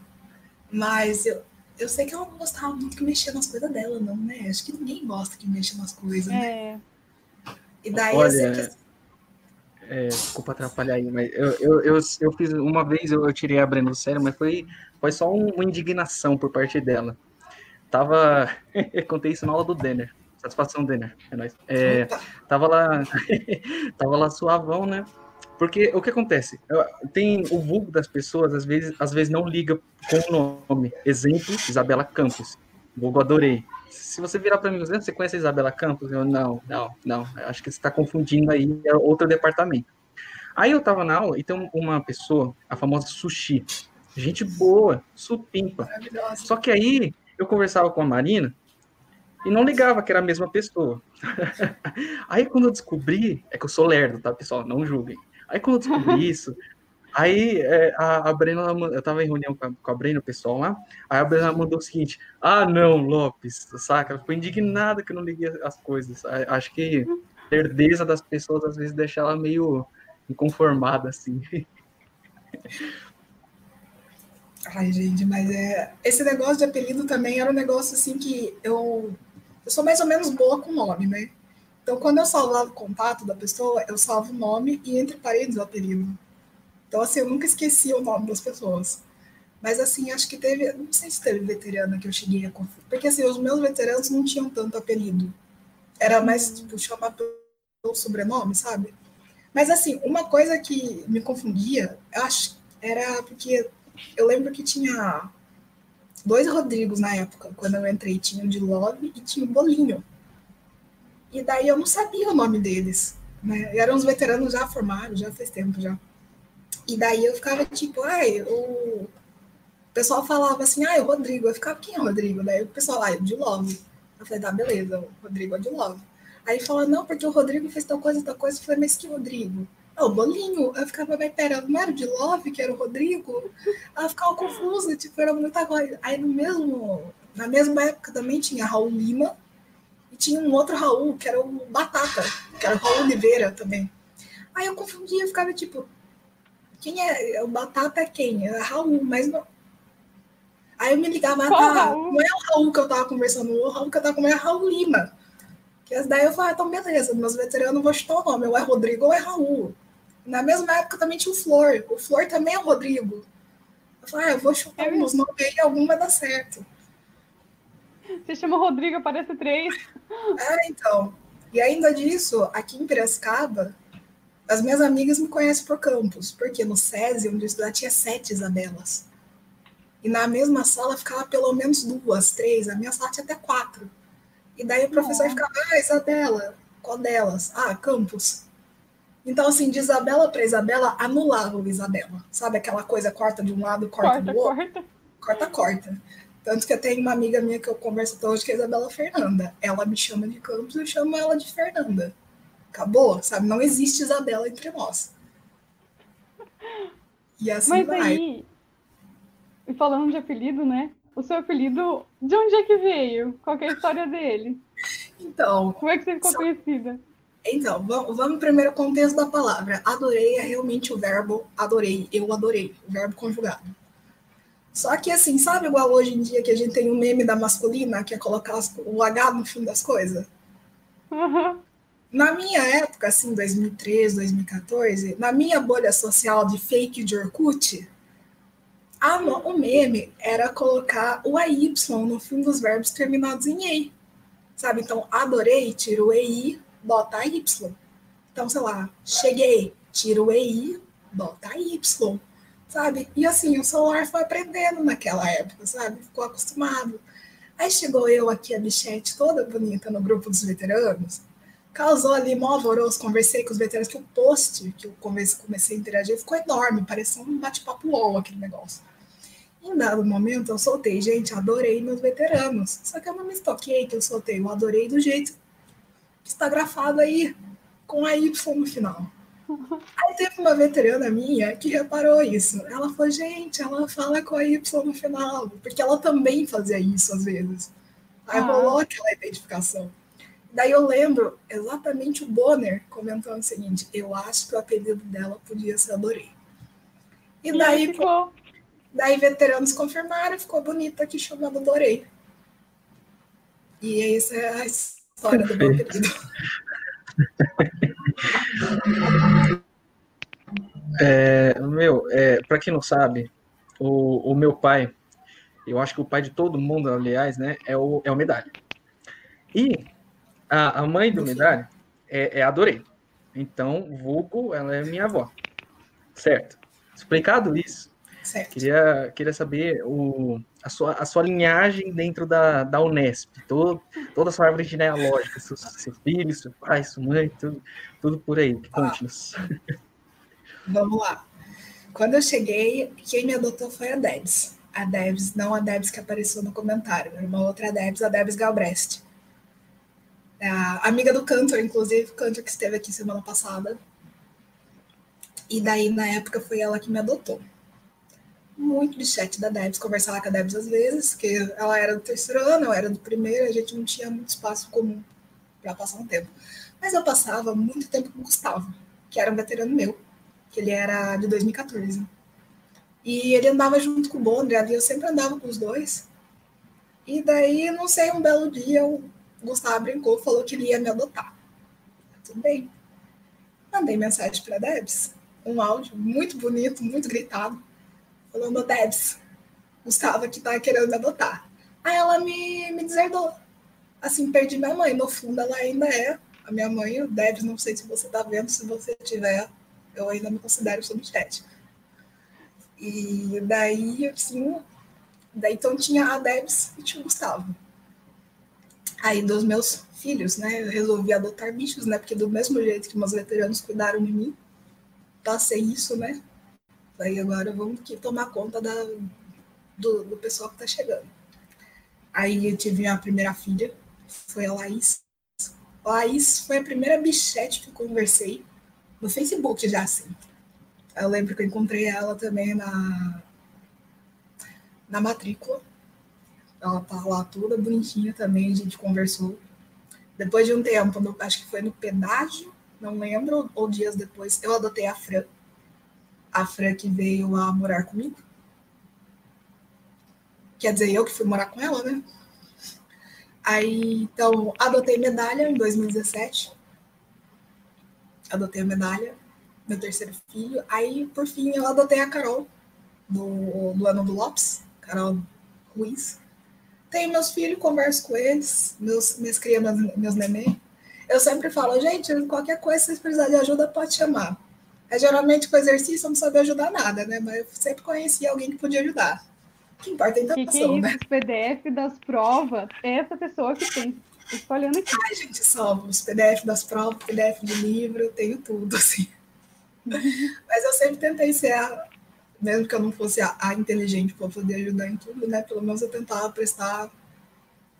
[SPEAKER 3] Mas eu, eu sei que ela não gostava muito que mexia nas coisas dela, não, né? Acho que ninguém gosta que mexa nas coisas, né? é. né? E daí
[SPEAKER 2] Olha, eu que... É, desculpa atrapalhar aí, mas eu, eu, eu, eu fiz uma vez, eu, eu tirei a Brenda do sério, mas foi, foi só uma indignação por parte dela. Tava. *laughs* contei isso na aula do Denner. Satisfação, Denner. É nóis. É, tava lá. *laughs* tava lá suavão, né? Porque o que acontece? Tem o vulgo das pessoas, às vezes, às vezes não liga com o nome. Exemplo, Isabela Campos. Vulgo adorei. Se você virar para mim, você conhece a Isabela Campos? Eu, não, não, não. Acho que você está confundindo aí, é outro departamento. Aí eu tava na aula e tem uma pessoa, a famosa Sushi. Gente boa, supimpa. Só que aí eu conversava com a Marina e não ligava que era a mesma pessoa. *laughs* aí quando eu descobri, é que eu sou lerdo, tá, pessoal? Não julguem. Aí quando eu descobri *laughs* isso, aí é, a, a Brena, eu tava em reunião com a, com a Brena, o pessoal lá, aí a Brena mandou o seguinte, ah não, Lopes, saca? Ela ficou indignada que eu não liguei as coisas. Acho que a lerdeza das pessoas às vezes deixa ela meio inconformada, assim. *laughs*
[SPEAKER 3] Ai, gente, mas é. Esse negócio de apelido também era um negócio assim que eu. Eu sou mais ou menos boa com nome, né? Então, quando eu salvava o contato da pessoa, eu salvo o nome e entre parênteses o apelido. Então, assim, eu nunca esqueci o nome das pessoas. Mas, assim, acho que teve. Não sei se teve veterana que eu cheguei a confundir. Porque, assim, os meus veteranos não tinham tanto apelido. Era mais, tipo, chamar pelo sobrenome, sabe? Mas, assim, uma coisa que me confundia, acho, era porque eu lembro que tinha dois Rodrigos na época, quando eu entrei. Tinha o de Love e tinha o Bolinho. E daí eu não sabia o nome deles. Né? eram uns veteranos já formados, já faz tempo já. E daí eu ficava tipo, ai, o, pessoal falava assim, ai, o Rodrigo. Eu ficava, quem é o Rodrigo? Daí o pessoal, ai, o de Love. Eu falei, tá, beleza, o Rodrigo é de Love. Aí fala, não, porque o Rodrigo fez tal coisa, tal coisa. Eu falei, mas que Rodrigo? Ah, o Bolinho. Eu ficava, mas pera, não era o de Love que era o Rodrigo? Ela ficava confusa, tipo, era muita coisa. Aí no mesmo, na mesma época também tinha Raul Lima, tinha um outro Raul, que era o Batata, que era o Raul Oliveira também. Aí eu confundia, eu ficava tipo, quem é? O Batata é quem? É Raul, mas não. Aí eu me ligava, ah, tá, não é o Raul que eu tava conversando, o Raul que eu tava conversando é Raul Lima. Que daí eu falei, então beleza, meus veteranos não vou chutar o nome, ou é Rodrigo ou é Raul. Na mesma época também tinha o Flor, o Flor também é Rodrigo. Eu falei, ah, eu vou chutar é os nomes aí, algum vai dar certo.
[SPEAKER 4] Você chama Rodrigo, aparece três.
[SPEAKER 3] É, então. E ainda disso, aqui em Piracicaba, as minhas amigas me conhecem por campus, porque no SESI, onde eu estudava, tinha sete Isabelas. E na mesma sala ficava pelo menos duas, três, a minha sala tinha até quatro. E daí o professor ficava, ah, Isabela, qual delas? Ah, Campos. Então, assim, de Isabela para Isabela, anulava o Isabela. Sabe aquela coisa, corta de um lado, corta, corta do outro? Corta, corta. corta. Tanto que eu tenho uma amiga minha que eu converso até hoje, que é a Isabela Fernanda. Ela me chama de Campos, eu chamo ela de Fernanda. Acabou, sabe? Não existe Isabela entre nós.
[SPEAKER 4] E assim Mas vai. aí, falando de apelido, né? O seu apelido, de onde é que veio? Qual é a história dele?
[SPEAKER 3] Então.
[SPEAKER 4] Como é que você ficou só... conhecida?
[SPEAKER 3] Então, vamos, vamos primeiro ao contexto da palavra. Adorei é realmente o verbo adorei, eu adorei, o verbo conjugado. Só que assim, sabe igual hoje em dia que a gente tem um meme da masculina, que é colocar o H no fim das coisas?
[SPEAKER 4] Uhum.
[SPEAKER 3] Na minha época, assim, 2013, 2014, na minha bolha social de fake de Orkut, a, o meme era colocar o AY no fim dos verbos terminados em EI. Sabe? Então, adorei, tira o EI, bota Y. Então, sei lá, cheguei, tira o EI, bota Y. Sabe? E assim, o celular foi aprendendo naquela época, sabe? Ficou acostumado. Aí chegou eu aqui, a bichete toda bonita no grupo dos veteranos, causou ali mó alvoroço, conversei com os veteranos, que o post que eu comecei, a interagir ficou enorme, parecia um bate-papo LOL aquele negócio. Em dado momento, eu soltei, gente, adorei meus veteranos. Só que eu não me estoquei que eu soltei, eu adorei do jeito que está grafado aí, com a Y no final. Aí teve uma veterana minha que reparou isso. Ela falou, gente, ela fala com a Y no final, porque ela também fazia isso às vezes. Aí ah. rolou aquela identificação. Daí eu lembro exatamente o Bonner comentando o seguinte: eu acho que o apelido dela podia ser Adorei. E daí. ficou. Daí veteranos confirmaram, ficou bonita aqui chamando Dorei. E essa é a história do meu querido. *laughs*
[SPEAKER 2] É, meu, é, para quem não sabe, o, o, meu pai, eu acho que o pai de todo mundo, aliás, né, é o, é o Medalha. E a, a mãe do Medalha é, é a Dorei. Então, vulgo, ela é minha avó. Certo. Explicado isso,
[SPEAKER 3] Certo.
[SPEAKER 2] Queria, queria saber o, a, sua, a sua linhagem dentro da, da Unesp, todo, toda a sua árvore genealógica, seu, seu filho, seu pai, sua mãe, tudo, tudo por aí. Conte-nos. Ah,
[SPEAKER 3] vamos lá. Quando eu cheguei, quem me adotou foi a Debs. A Debs, não a Debs que apareceu no comentário, uma outra Debs, a Debs Galbrest. É a amiga do Cantor, inclusive, Cantor que esteve aqui semana passada. E daí, na época, foi ela que me adotou muito de chat da Debs, conversava com a Debs às vezes, porque ela era do terceiro ano, eu era do primeiro, a gente não tinha muito espaço comum para passar um tempo. Mas eu passava muito tempo com o Gustavo, que era um veterano meu, que ele era de 2014. E ele andava junto com o Bondre, ali eu sempre andava com os dois. E daí, não sei, um belo dia o Gustavo brincou, falou que ele ia me adotar. Tudo bem. Mandei mensagem para Debs, um áudio muito bonito, muito gritado falando, Debs, Gustavo que tá querendo me adotar. Aí ela me, me deserdou. Assim, perdi minha mãe. No fundo, ela ainda é a minha mãe. O Debs, não sei se você tá vendo, se você tiver, eu ainda me considero subchat. E daí, assim, daí então tinha a Debs e tinha o Gustavo. Aí dos meus filhos, né, eu resolvi adotar bichos, né, porque do mesmo jeito que meus veteranos cuidaram de mim, passei isso, né, Aí agora vamos que tomar conta da, do, do pessoal que está chegando. Aí eu tive a primeira filha, foi a Laís. Laís foi a primeira bichete que eu conversei no Facebook já assim. Eu lembro que eu encontrei ela também na, na matrícula. Ela tá lá toda bonitinha também, a gente conversou. Depois de um tempo, acho que foi no pedágio, não lembro, ou dias depois, eu adotei a Fran a Fran que veio a morar comigo. Quer dizer, eu que fui morar com ela, né? Aí, então, adotei medalha em 2017. Adotei a medalha, meu terceiro filho. Aí, por fim, eu adotei a Carol, do, do ano do Lopes, Carol Ruiz. Tenho meus filhos, converso com eles, meus, minhas crianças, meus, neném. Eu sempre falo, gente, qualquer coisa, se vocês precisarem de ajuda, pode chamar. É, geralmente com exercício eu não sabia ajudar nada, né? Mas eu sempre conhecia alguém que podia ajudar. Que importa é a
[SPEAKER 4] O que, que é
[SPEAKER 3] intenção,
[SPEAKER 4] isso?
[SPEAKER 3] né?
[SPEAKER 4] Os PDF das provas, é essa pessoa que tem. Estou olhando aqui.
[SPEAKER 3] Ai, gente, só os PDF das provas, PDF de livro, eu tenho tudo, assim. *laughs* Mas eu sempre tentei ser a, mesmo que eu não fosse a, a inteligente para poder ajudar em tudo, né? Pelo menos eu tentava prestar,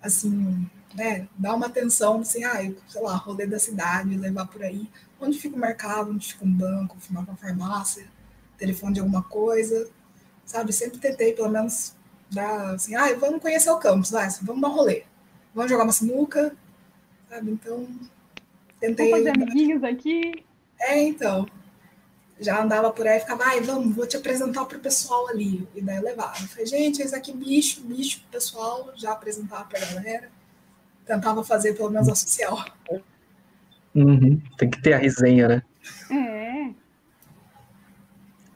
[SPEAKER 3] assim, né? Dar uma atenção, assim, ah, sei lá, rolê da cidade, levar por aí. Onde fica o mercado, onde fica um banco, filmar uma farmácia, telefone de alguma coisa, sabe? Sempre tentei, pelo menos, dar, assim, ah, vamos conhecer o campus, vai, vamos dar um rolê. Vamos jogar uma sinuca, sabe? Então, tentei...
[SPEAKER 4] Vou fazer amiguinhos aqui.
[SPEAKER 3] É, então. Já andava por aí e ficava, ai, vamos, vou te apresentar pro pessoal ali. E daí eu levava. Eu falei, gente, esse aqui bicho, bicho pro pessoal, já apresentava pra galera. Tentava fazer pelo menos a social.
[SPEAKER 2] Uhum. Tem que ter a resenha, né?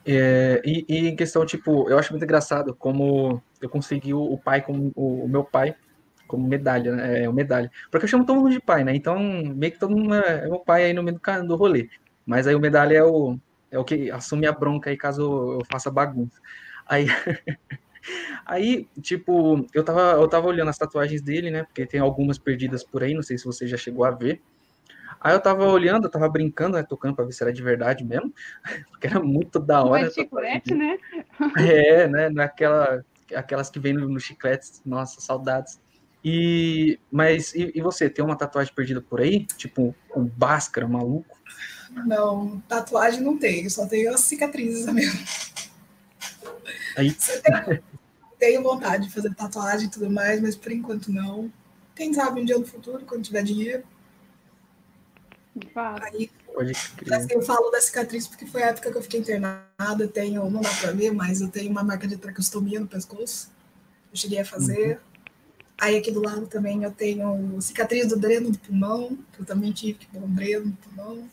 [SPEAKER 4] É.
[SPEAKER 2] E, e em questão, tipo, eu acho muito engraçado como eu consegui o, o pai, como o, o meu pai, como medalha, né? É, medalha. Porque eu chamo todo mundo de pai, né? Então, meio que todo mundo é, é meu pai aí no meio do, do rolê. Mas aí o medalha é o, é o que assume a bronca aí caso eu faça bagunça. Aí, *laughs* aí tipo, eu tava, eu tava olhando as tatuagens dele, né? Porque tem algumas perdidas por aí, não sei se você já chegou a ver. Aí eu tava olhando, eu tava brincando, né? Tocando pra ver se era de verdade mesmo. *laughs* Porque era muito da hora. Tatuagem
[SPEAKER 4] chiclete, né? *laughs*
[SPEAKER 2] é, né? Naquela, aquelas que vêm no, no chiclete, nossa, saudades. E, mas, e, e você, tem uma tatuagem perdida por aí? Tipo, um Bhaskara, maluco?
[SPEAKER 3] Não, tatuagem não tenho, só tenho as cicatrizes mesmo.
[SPEAKER 2] Aí,
[SPEAKER 3] Você tem- tenho vontade de fazer tatuagem e tudo mais, mas por enquanto não. Quem sabe um dia no futuro, quando tiver dinheiro. Aí
[SPEAKER 2] pode crer.
[SPEAKER 3] Assim, eu falo da cicatriz porque foi a época que eu fiquei internada. Eu tenho, não dá pra ver, mas eu tenho uma marca de traqueostomia no pescoço. Eu cheguei a fazer. Aí aqui do lado também eu tenho cicatriz do dreno do pulmão, que eu também tive que pôr um dreno no pulmão.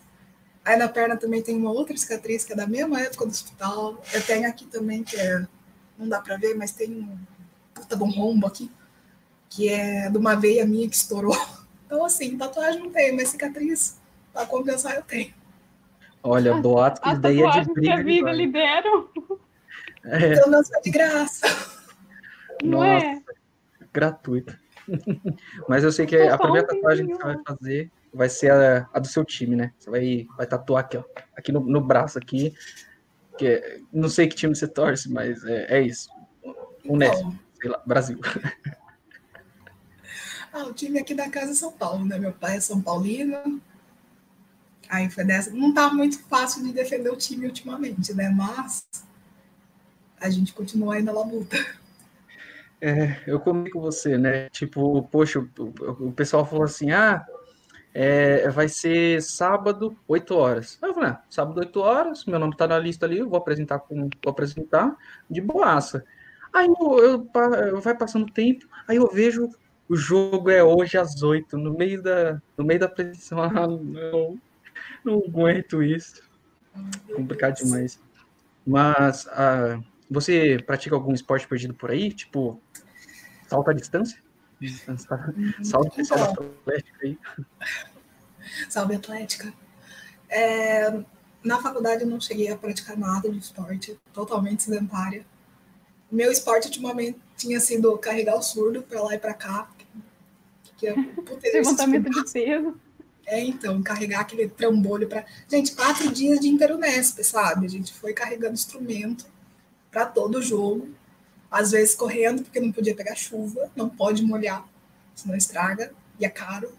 [SPEAKER 3] Aí na perna também tem uma outra cicatriz que é da mesma época do hospital. Eu tenho aqui também, que é, não dá pra ver, mas tem um puta de um rombo aqui, que é de uma veia minha que estourou. *laughs* Então, assim, tatuagem não tem, mas cicatriz, pra compensar, eu tenho.
[SPEAKER 2] Olha, boato que daí é de
[SPEAKER 4] tatuagens que
[SPEAKER 2] briga
[SPEAKER 4] a vida deram,
[SPEAKER 2] É,
[SPEAKER 3] menos foi de graça.
[SPEAKER 4] não
[SPEAKER 2] nossa,
[SPEAKER 4] é?
[SPEAKER 2] gratuito. *laughs* Mas eu sei que
[SPEAKER 4] Só
[SPEAKER 2] a primeira tatuagem que você vai fazer vai ser a, a do seu time, né? Você vai, vai tatuar aqui, ó. Aqui no, no braço aqui. Que é- não sei que time você torce, mas é, é isso. Unesp,
[SPEAKER 3] Então,
[SPEAKER 2] sei lá, Brasil.
[SPEAKER 3] Ah, o time aqui da casa é São Paulo, né? Meu pai é São Paulino. Aí foi dessa. Não tá muito fácil de defender o time ultimamente, né? Mas a gente continua ainda na luta.
[SPEAKER 2] É, eu comi com você, né? Tipo, poxa, o, o- pessoal falou assim: ah, é, vai ser sábado, 8 horas. Aí eu falei, ah, sábado, 8 horas, meu nome tá na lista ali, eu vou apresentar com, vou apresentar de boaça. Aí eu, eu, eu- vai passando tempo, aí eu vejo o jogo é hoje às 8, no meio da, no meio da apresentação. *laughs* Ah, não, não aguento isso. Complicado demais. Mas ah, você pratica algum esporte perdido por aí? Tipo, salto à distância? Salto
[SPEAKER 3] Então.
[SPEAKER 2] salto atlético aí.
[SPEAKER 3] Salve Atlética. É, na faculdade eu não cheguei a praticar nada de esporte, totalmente sedentária. Meu esporte ultimamente tinha sido carregar o surdo para lá e para cá. Que é *laughs*
[SPEAKER 4] Levantamento de peso.
[SPEAKER 3] É, então, carregar aquele trambolho para. Gente, quatro dias de Interunesp, sabe? A gente foi carregando instrumento para todo jogo, às vezes correndo, porque não podia pegar chuva, não pode molhar, senão estraga, e é caro.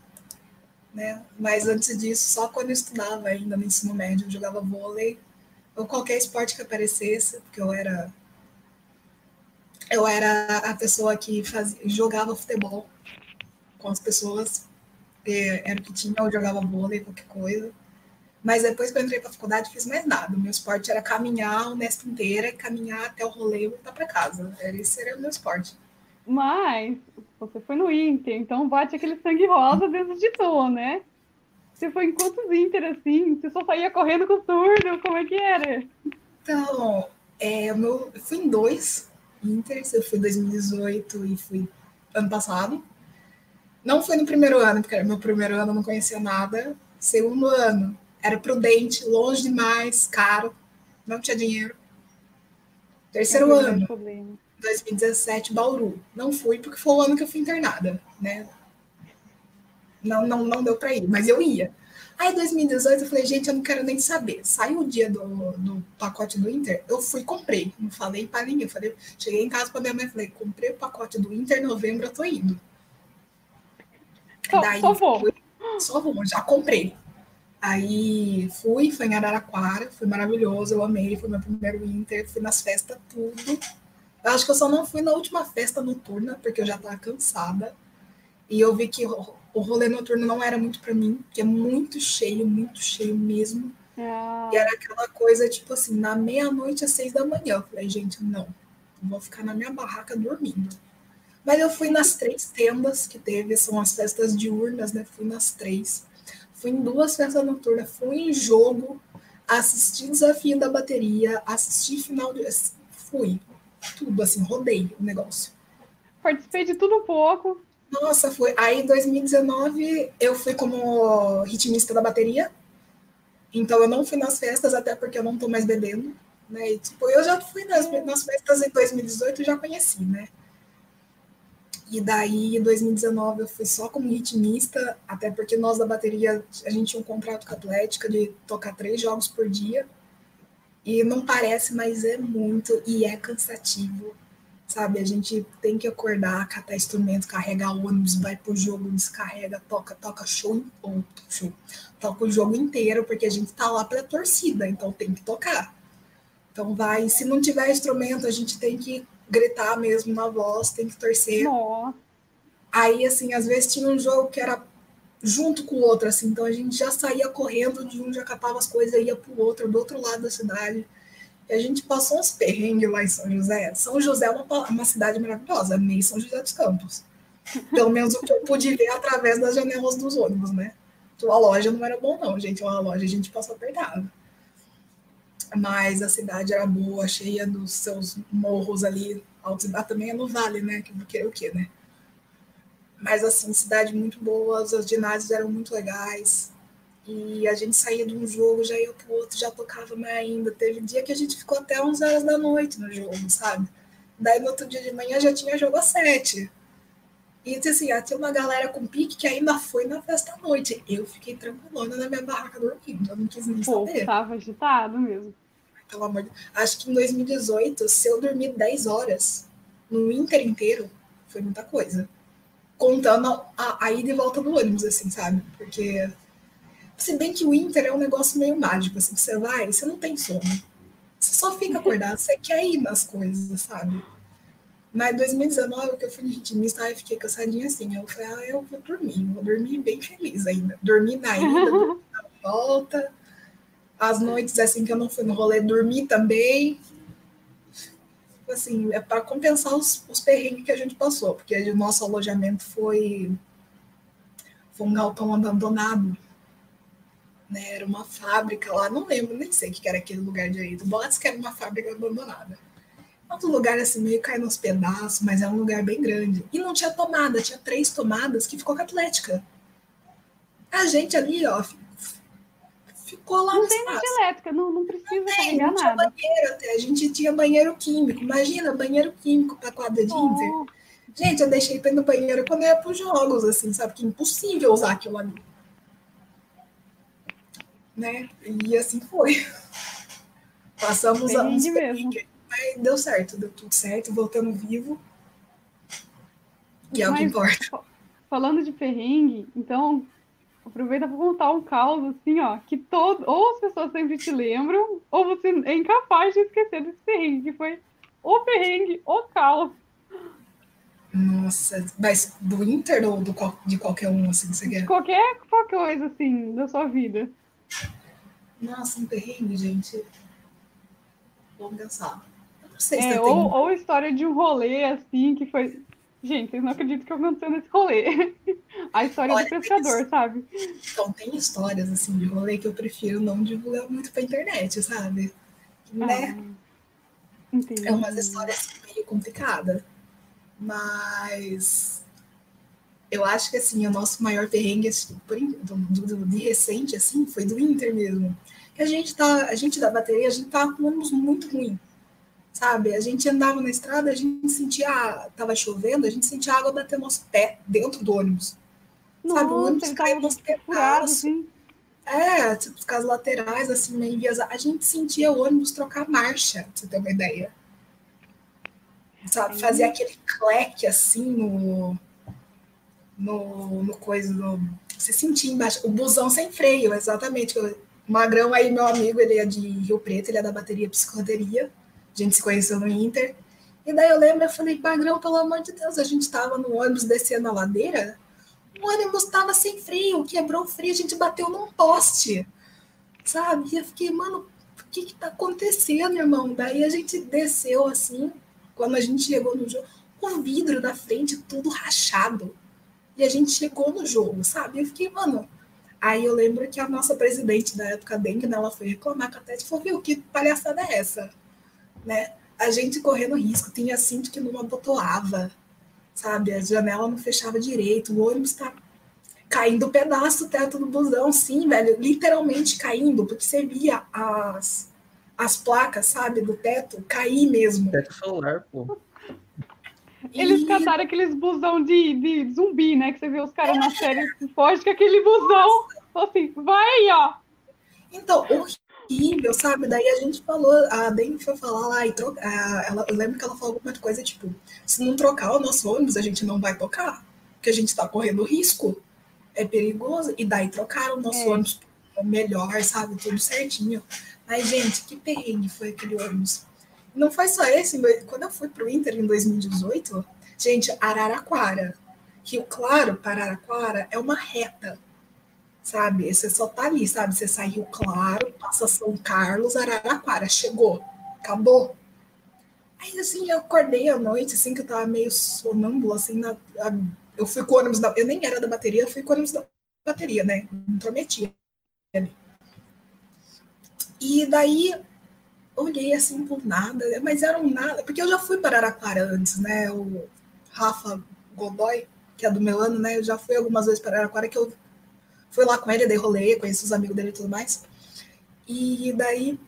[SPEAKER 3] Né? Mas antes disso, só quando eu estudava ainda no ensino médio, eu jogava vôlei, ou qualquer esporte que aparecesse, porque eu era. Eu era a pessoa que fazia, jogava futebol com as pessoas porque era o que tinha, eu jogava vôlei, qualquer coisa. Mas depois que eu entrei para a faculdade, fiz mais nada. O meu esporte era caminhar a Unesp inteira, caminhar até o rolê e voltar para casa. Esse era o meu esporte.
[SPEAKER 4] Mas você foi no Inter, então bate aquele sangue rosa dentro de tu, né? Você foi em quantos Inter assim? Você só saía correndo com o surdo? Como é que era?
[SPEAKER 3] Então, é, o eu fui em dois Inters, eu fui em 2018 e fui ano passado. Não foi no primeiro ano, porque era meu primeiro ano, eu não conhecia nada. Segundo ano, era prudente, longe demais, caro, não tinha dinheiro. Terceiro
[SPEAKER 4] é
[SPEAKER 3] ano,
[SPEAKER 4] problema.
[SPEAKER 3] 2017, Bauru. Não fui porque foi o ano que eu fui internada, né? Não, não, não deu para ir, mas eu ia. Aí, 2018, eu falei, gente, eu não quero nem saber. Saiu o dia do, do pacote do Inter, eu fui e comprei. Não falei para ninguém. Falei, cheguei em casa para minha mãe e falei, comprei o pacote do Inter, novembro eu tô indo.
[SPEAKER 4] Só, Daí, só vou. Fui,
[SPEAKER 3] só vou, já comprei. Aí fui, foi em Araraquara, foi maravilhoso, eu amei, foi meu primeiro Inter, fui nas festas, tudo. Eu acho que eu só não fui na última festa noturna, porque eu já estava cansada. E eu vi que o rolê noturno não era muito para mim, que é muito cheio, muito cheio mesmo.
[SPEAKER 4] É.
[SPEAKER 3] E era aquela coisa, tipo assim, na meia-noite às seis da manhã. Eu falei, gente, não, vou ficar na minha barraca dormindo. Mas eu fui nas três tendas que teve, são as festas diurnas, né? Fui nas três. Fui em duas festas noturnas, fui em jogo, assisti desafio da bateria, assisti final de. Fui. Tudo, assim, rodei o negócio.
[SPEAKER 4] Participei de tudo um pouco.
[SPEAKER 3] Nossa, foi. Aí em 2019 eu fui como ritmista da bateria. Então eu não fui nas festas, até porque eu não tô mais bebendo. Né? E, tipo, eu já fui nas, nas festas em 2018 e já conheci, né? E daí, em 2019, eu fui só como ritmista, até porque nós da bateria, a gente tinha um contrato com a Atlética de tocar três jogos por dia. E não parece, mas é muito e é cansativo sabe? A gente tem que acordar, catar instrumento, carregar ônibus, vai pro jogo, descarrega, toca, toca show, ou show, toca o jogo inteiro, porque a gente tá lá pra torcida, então tem que tocar. Então vai, se não tiver instrumento, a gente tem que gritar mesmo na voz, tem que torcer.
[SPEAKER 4] Nossa.
[SPEAKER 3] Aí, assim, às vezes tinha um jogo que era junto com o outro, assim, então a gente já saía correndo de um, já catava as coisas, ia pro outro, do outro lado da cidade. E a gente passou uns perrengues lá em São José. São José é uma, uma cidade maravilhosa, meio São José dos Campos. Pelo menos o que eu pude ver através das janelas dos ônibus, né? Então, a loja não era bom, não, gente. Uma loja a gente passou apertado. Mas a cidade era boa, cheia dos seus morros ali. Altos e também é no vale, né? Que é o quê, né? Mas, assim, cidade muito boa, os ginásios eram muito legais. E a gente saía de um jogo, já ia pro outro, já tocava mais ainda. Teve dia que a gente ficou até 11 horas da noite no jogo, sabe? Daí no outro dia de manhã já tinha jogo às 7. E assim, ah, tinha uma galera com pique que ainda foi na festa à noite. Eu fiquei tranquilona na minha barraca dormindo, eu não quis nem
[SPEAKER 4] Pô,
[SPEAKER 3] saber.
[SPEAKER 4] Tava agitado mesmo.
[SPEAKER 3] Pelo amor de Acho que em 2018, se eu dormir 10 horas no Inter inteiro, foi muita coisa. Contando a, a ida e volta do ônibus, assim, sabe? Porque se bem que o Inter é um negócio meio mágico, assim, você vai, você não tem sono. Você só fica acordado, você quer ir nas coisas, sabe? Mas em 2019, que eu fui ritmista, aí fiquei cansadinha assim. Eu falei, ah, eu vou dormir, vou dormir bem feliz ainda. Dormi na ida, dormi na volta. As noites, assim, que eu não fui no rolê, dormi também. Assim, é para compensar os, os perrengues que a gente passou, porque o nosso alojamento foi, foi um galpão abandonado né? Era uma fábrica lá, não lembro, nem sei o que era aquele lugar direito. Botes que era uma fábrica abandonada. Outro lugar assim, meio caindo nos pedaços, mas é um lugar bem grande. E não tinha tomada, tinha três tomadas que ficou com a Atlética. A gente ali, ó, lá
[SPEAKER 4] Não tem energia elétrica, não, não precisa não tem, carregar
[SPEAKER 3] não tinha
[SPEAKER 4] nada.
[SPEAKER 3] banheiro até, a gente tinha banheiro químico. Imagina, banheiro químico para quadra de
[SPEAKER 4] Oh.
[SPEAKER 3] Inter. Gente, eu deixei para ir no banheiro quando eu ia para os jogos, assim, sabe? Que é impossível usar aquilo ali né? E assim foi. *laughs* Passamos a uns
[SPEAKER 4] mesmo.
[SPEAKER 3] mas deu certo, deu tudo certo, voltando vivo. E é o que importa.
[SPEAKER 4] Falando de perrengue, então aproveita para contar um caos assim, ó, que todo, ou as pessoas sempre te lembram, ou você é incapaz de esquecer desse perrengue, que foi o perrengue, o caos.
[SPEAKER 3] Nossa, mas do Inter ou do, de qualquer um, assim, que você quer?
[SPEAKER 4] Qualquer, qualquer coisa assim da sua vida.
[SPEAKER 3] Nossa, um perrengue, gente. Vamos pensar. Eu não sei se
[SPEAKER 4] É, ou,
[SPEAKER 3] tenho.
[SPEAKER 4] ou história de um rolê assim que foi. Gente, vocês não acreditam que aconteceu nesse rolê. *laughs* A história
[SPEAKER 3] Olha,
[SPEAKER 4] do pescador, sabe?
[SPEAKER 3] Então, tem histórias, assim, de rolê que eu prefiro não divulgar muito pra internet, sabe? Né?
[SPEAKER 4] Ah, entendi.
[SPEAKER 3] É umas histórias meio complicadas. Mas eu acho que assim, o nosso maior perrengue assim, in- do, do- de recente assim, foi do Inter mesmo. Que a gente tá, a gente da bateria, a gente tá com ônibus muito ruim. Sabe? A gente andava na estrada, a gente sentia, tava chovendo, a gente sentia água bater nosso pé dentro do ônibus.
[SPEAKER 4] Nossa,
[SPEAKER 3] sabe? O ônibus caiu nos pedaços. É, tipo, os casos laterais, assim, meio enviesados. A gente sentia o ônibus trocar marcha, pra você ter uma ideia. Sabe? Fazia aquele cleque, assim, no... No, no coisa do... Você sentia embaixo. O busão sem freio, exatamente. O Magrão aí, meu amigo, ele é de Rio Preto, ele é da bateria psicoderia. A gente se conheceu no Inter. E daí eu lembro, eu falei, Magrão, pelo amor de Deus, a gente tava no ônibus descendo a ladeira, o ônibus tava sem freio, quebrou o freio, a gente bateu num poste, sabe? E eu fiquei, mano, o que que tá acontecendo, irmão? Daí a gente desceu assim, quando a gente chegou no jogo, o vidro da frente tudo rachado. E a gente chegou no jogo, sabe? Eu fiquei, mano. Aí eu lembro que a nossa presidente da época, Dengue, ela foi reclamar com a Tete e falou: viu, que palhaçada é essa? Né? A gente correndo risco, tinha cinto que não abotoava, sabe? A janela não fechava direito, o ônibus tá caindo pedaço do teto do busão, sim, velho, literalmente caindo, porque você via as, as placas, sabe, do teto cair mesmo.
[SPEAKER 2] Teto solar, pô. *laughs*
[SPEAKER 4] Eles
[SPEAKER 3] E-
[SPEAKER 4] cataram aqueles busão de, de zumbi, né? Que você vê os caras na série que foge com aquele busão. Falou assim, vai aí, ó.
[SPEAKER 3] Então, horrível, sabe? Daí a gente falou, a Dani foi falar lá e trocar. Ela, eu lembro que ela falou alguma coisa tipo: se não trocar o nosso ônibus, a gente não vai tocar, porque a gente tá correndo risco, é perigoso. E daí trocaram o nosso
[SPEAKER 4] É.
[SPEAKER 3] ônibus melhor, sabe? Tudo certinho. Mas, gente, que perrengue foi aquele ônibus. Não foi só esse, quando eu fui pro Inter em 2018, gente, Araraquara, Rio Claro para Araraquara é uma reta sabe? Você só tá ali, sabe? Você sai Rio Claro, passa São Carlos, Araraquara, chegou, acabou. Aí, assim, eu acordei à noite, assim, que eu tava meio sonâmbula, assim, na, a- eu fui com o ônibus da... Eu nem era da bateria, eu fui com o ônibus da bateria, né? Me intrometia. E daí, olhei, assim, por nada, mas era um nada, porque eu já fui para Araraquara antes, né? O Rafa Godoy, que é do meu ano, né? Eu já fui algumas vezes para Araraquara, que eu fui lá com ele, dei rolê, conheci os amigos dele e tudo mais. E daí,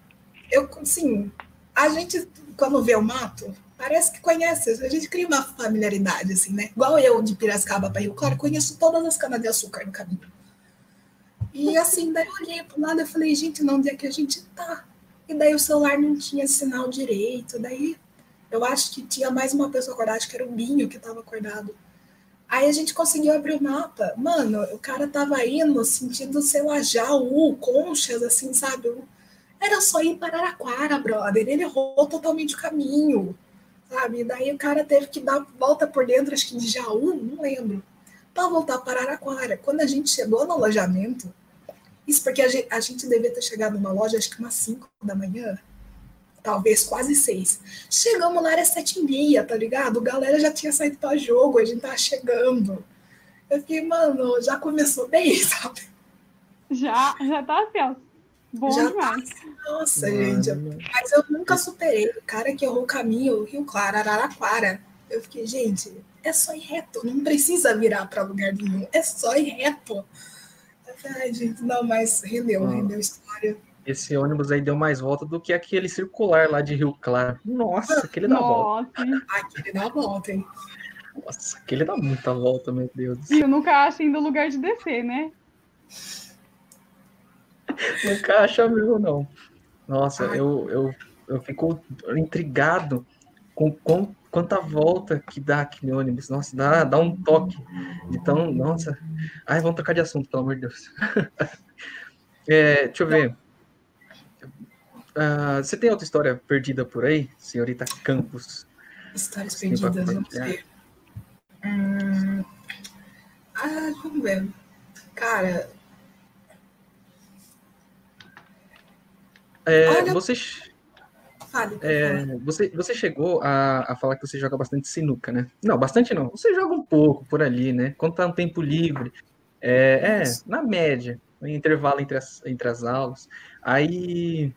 [SPEAKER 3] eu, assim, a gente, quando vê o mato, parece que conhece, a gente cria uma familiaridade, assim, né? Igual eu, de Piracicaba para Rio Claro, conheço todas as canas-de-açúcar no caminho. E assim, daí eu olhei pro lado e falei, gente, não, onde é que a gente tá? E daí o celular não tinha sinal direito, daí eu acho que tinha mais uma pessoa acordada, acho que era o Binho que estava acordado. Aí a gente conseguiu abrir o mapa. Mano, o cara tava indo sentido, sei lá, Jaú, Conchas, assim, sabe? Era só ir para Araraquara, brother. Ele errou totalmente o caminho, sabe? Daí o cara teve que dar volta por dentro, acho que de Jaú, não lembro, para voltar para Araraquara. Quando a gente chegou no alojamento, isso porque a gente, a gente devia ter chegado numa loja, acho que umas 5 da manhã, talvez quase seis. Chegamos lá, era sete e meia, tá ligado? A galera já tinha saído para jogo, a gente tava chegando. Eu fiquei, mano, já começou bem, *laughs* sabe?
[SPEAKER 4] Já, já tá assim, ó. Bom
[SPEAKER 3] Já
[SPEAKER 4] demais.
[SPEAKER 3] Nossa, gente. Mas eu nunca superei. O cara que errou o caminho, Rio Claro, Araraquara. Eu fiquei, gente, é só ir reto, não precisa virar para lugar nenhum, é só ir reto. Eu falei, ai, gente, não, mas rendeu,
[SPEAKER 2] Ah.
[SPEAKER 3] rendeu história.
[SPEAKER 2] Esse ônibus aí deu mais volta do que aquele circular lá de Rio Claro. Nossa, aquele dá volta.
[SPEAKER 3] Aquele dá volta, hein?
[SPEAKER 2] Nossa, aquele dá muita volta, meu Deus.
[SPEAKER 4] e eu nunca acho ainda o lugar de descer, né?
[SPEAKER 2] Nunca acha mesmo, não. Nossa,
[SPEAKER 3] Ai.
[SPEAKER 2] eu, eu, eu fico intrigado com, com quanta volta que dá aquele ônibus. Nossa, dá, dá um toque. Então, nossa. Ai, vamos trocar de assunto, pelo amor de Deus. *laughs* É, deixa eu ver. Ah, você tem outra história perdida por aí, senhorita Campos?
[SPEAKER 3] Histórias
[SPEAKER 2] Sim,
[SPEAKER 3] perdidas, vamos ver. Hum, ah, vamos ver. Cara,
[SPEAKER 2] É,
[SPEAKER 3] Olha-
[SPEAKER 2] você,
[SPEAKER 3] fale.
[SPEAKER 2] é, você, você chegou a, a falar que você joga bastante sinuca, né? Não, bastante não. Você joga um pouco por ali, né? Quando tá um tempo livre. É, é, na média, no intervalo entre as, entre as aulas. Aí,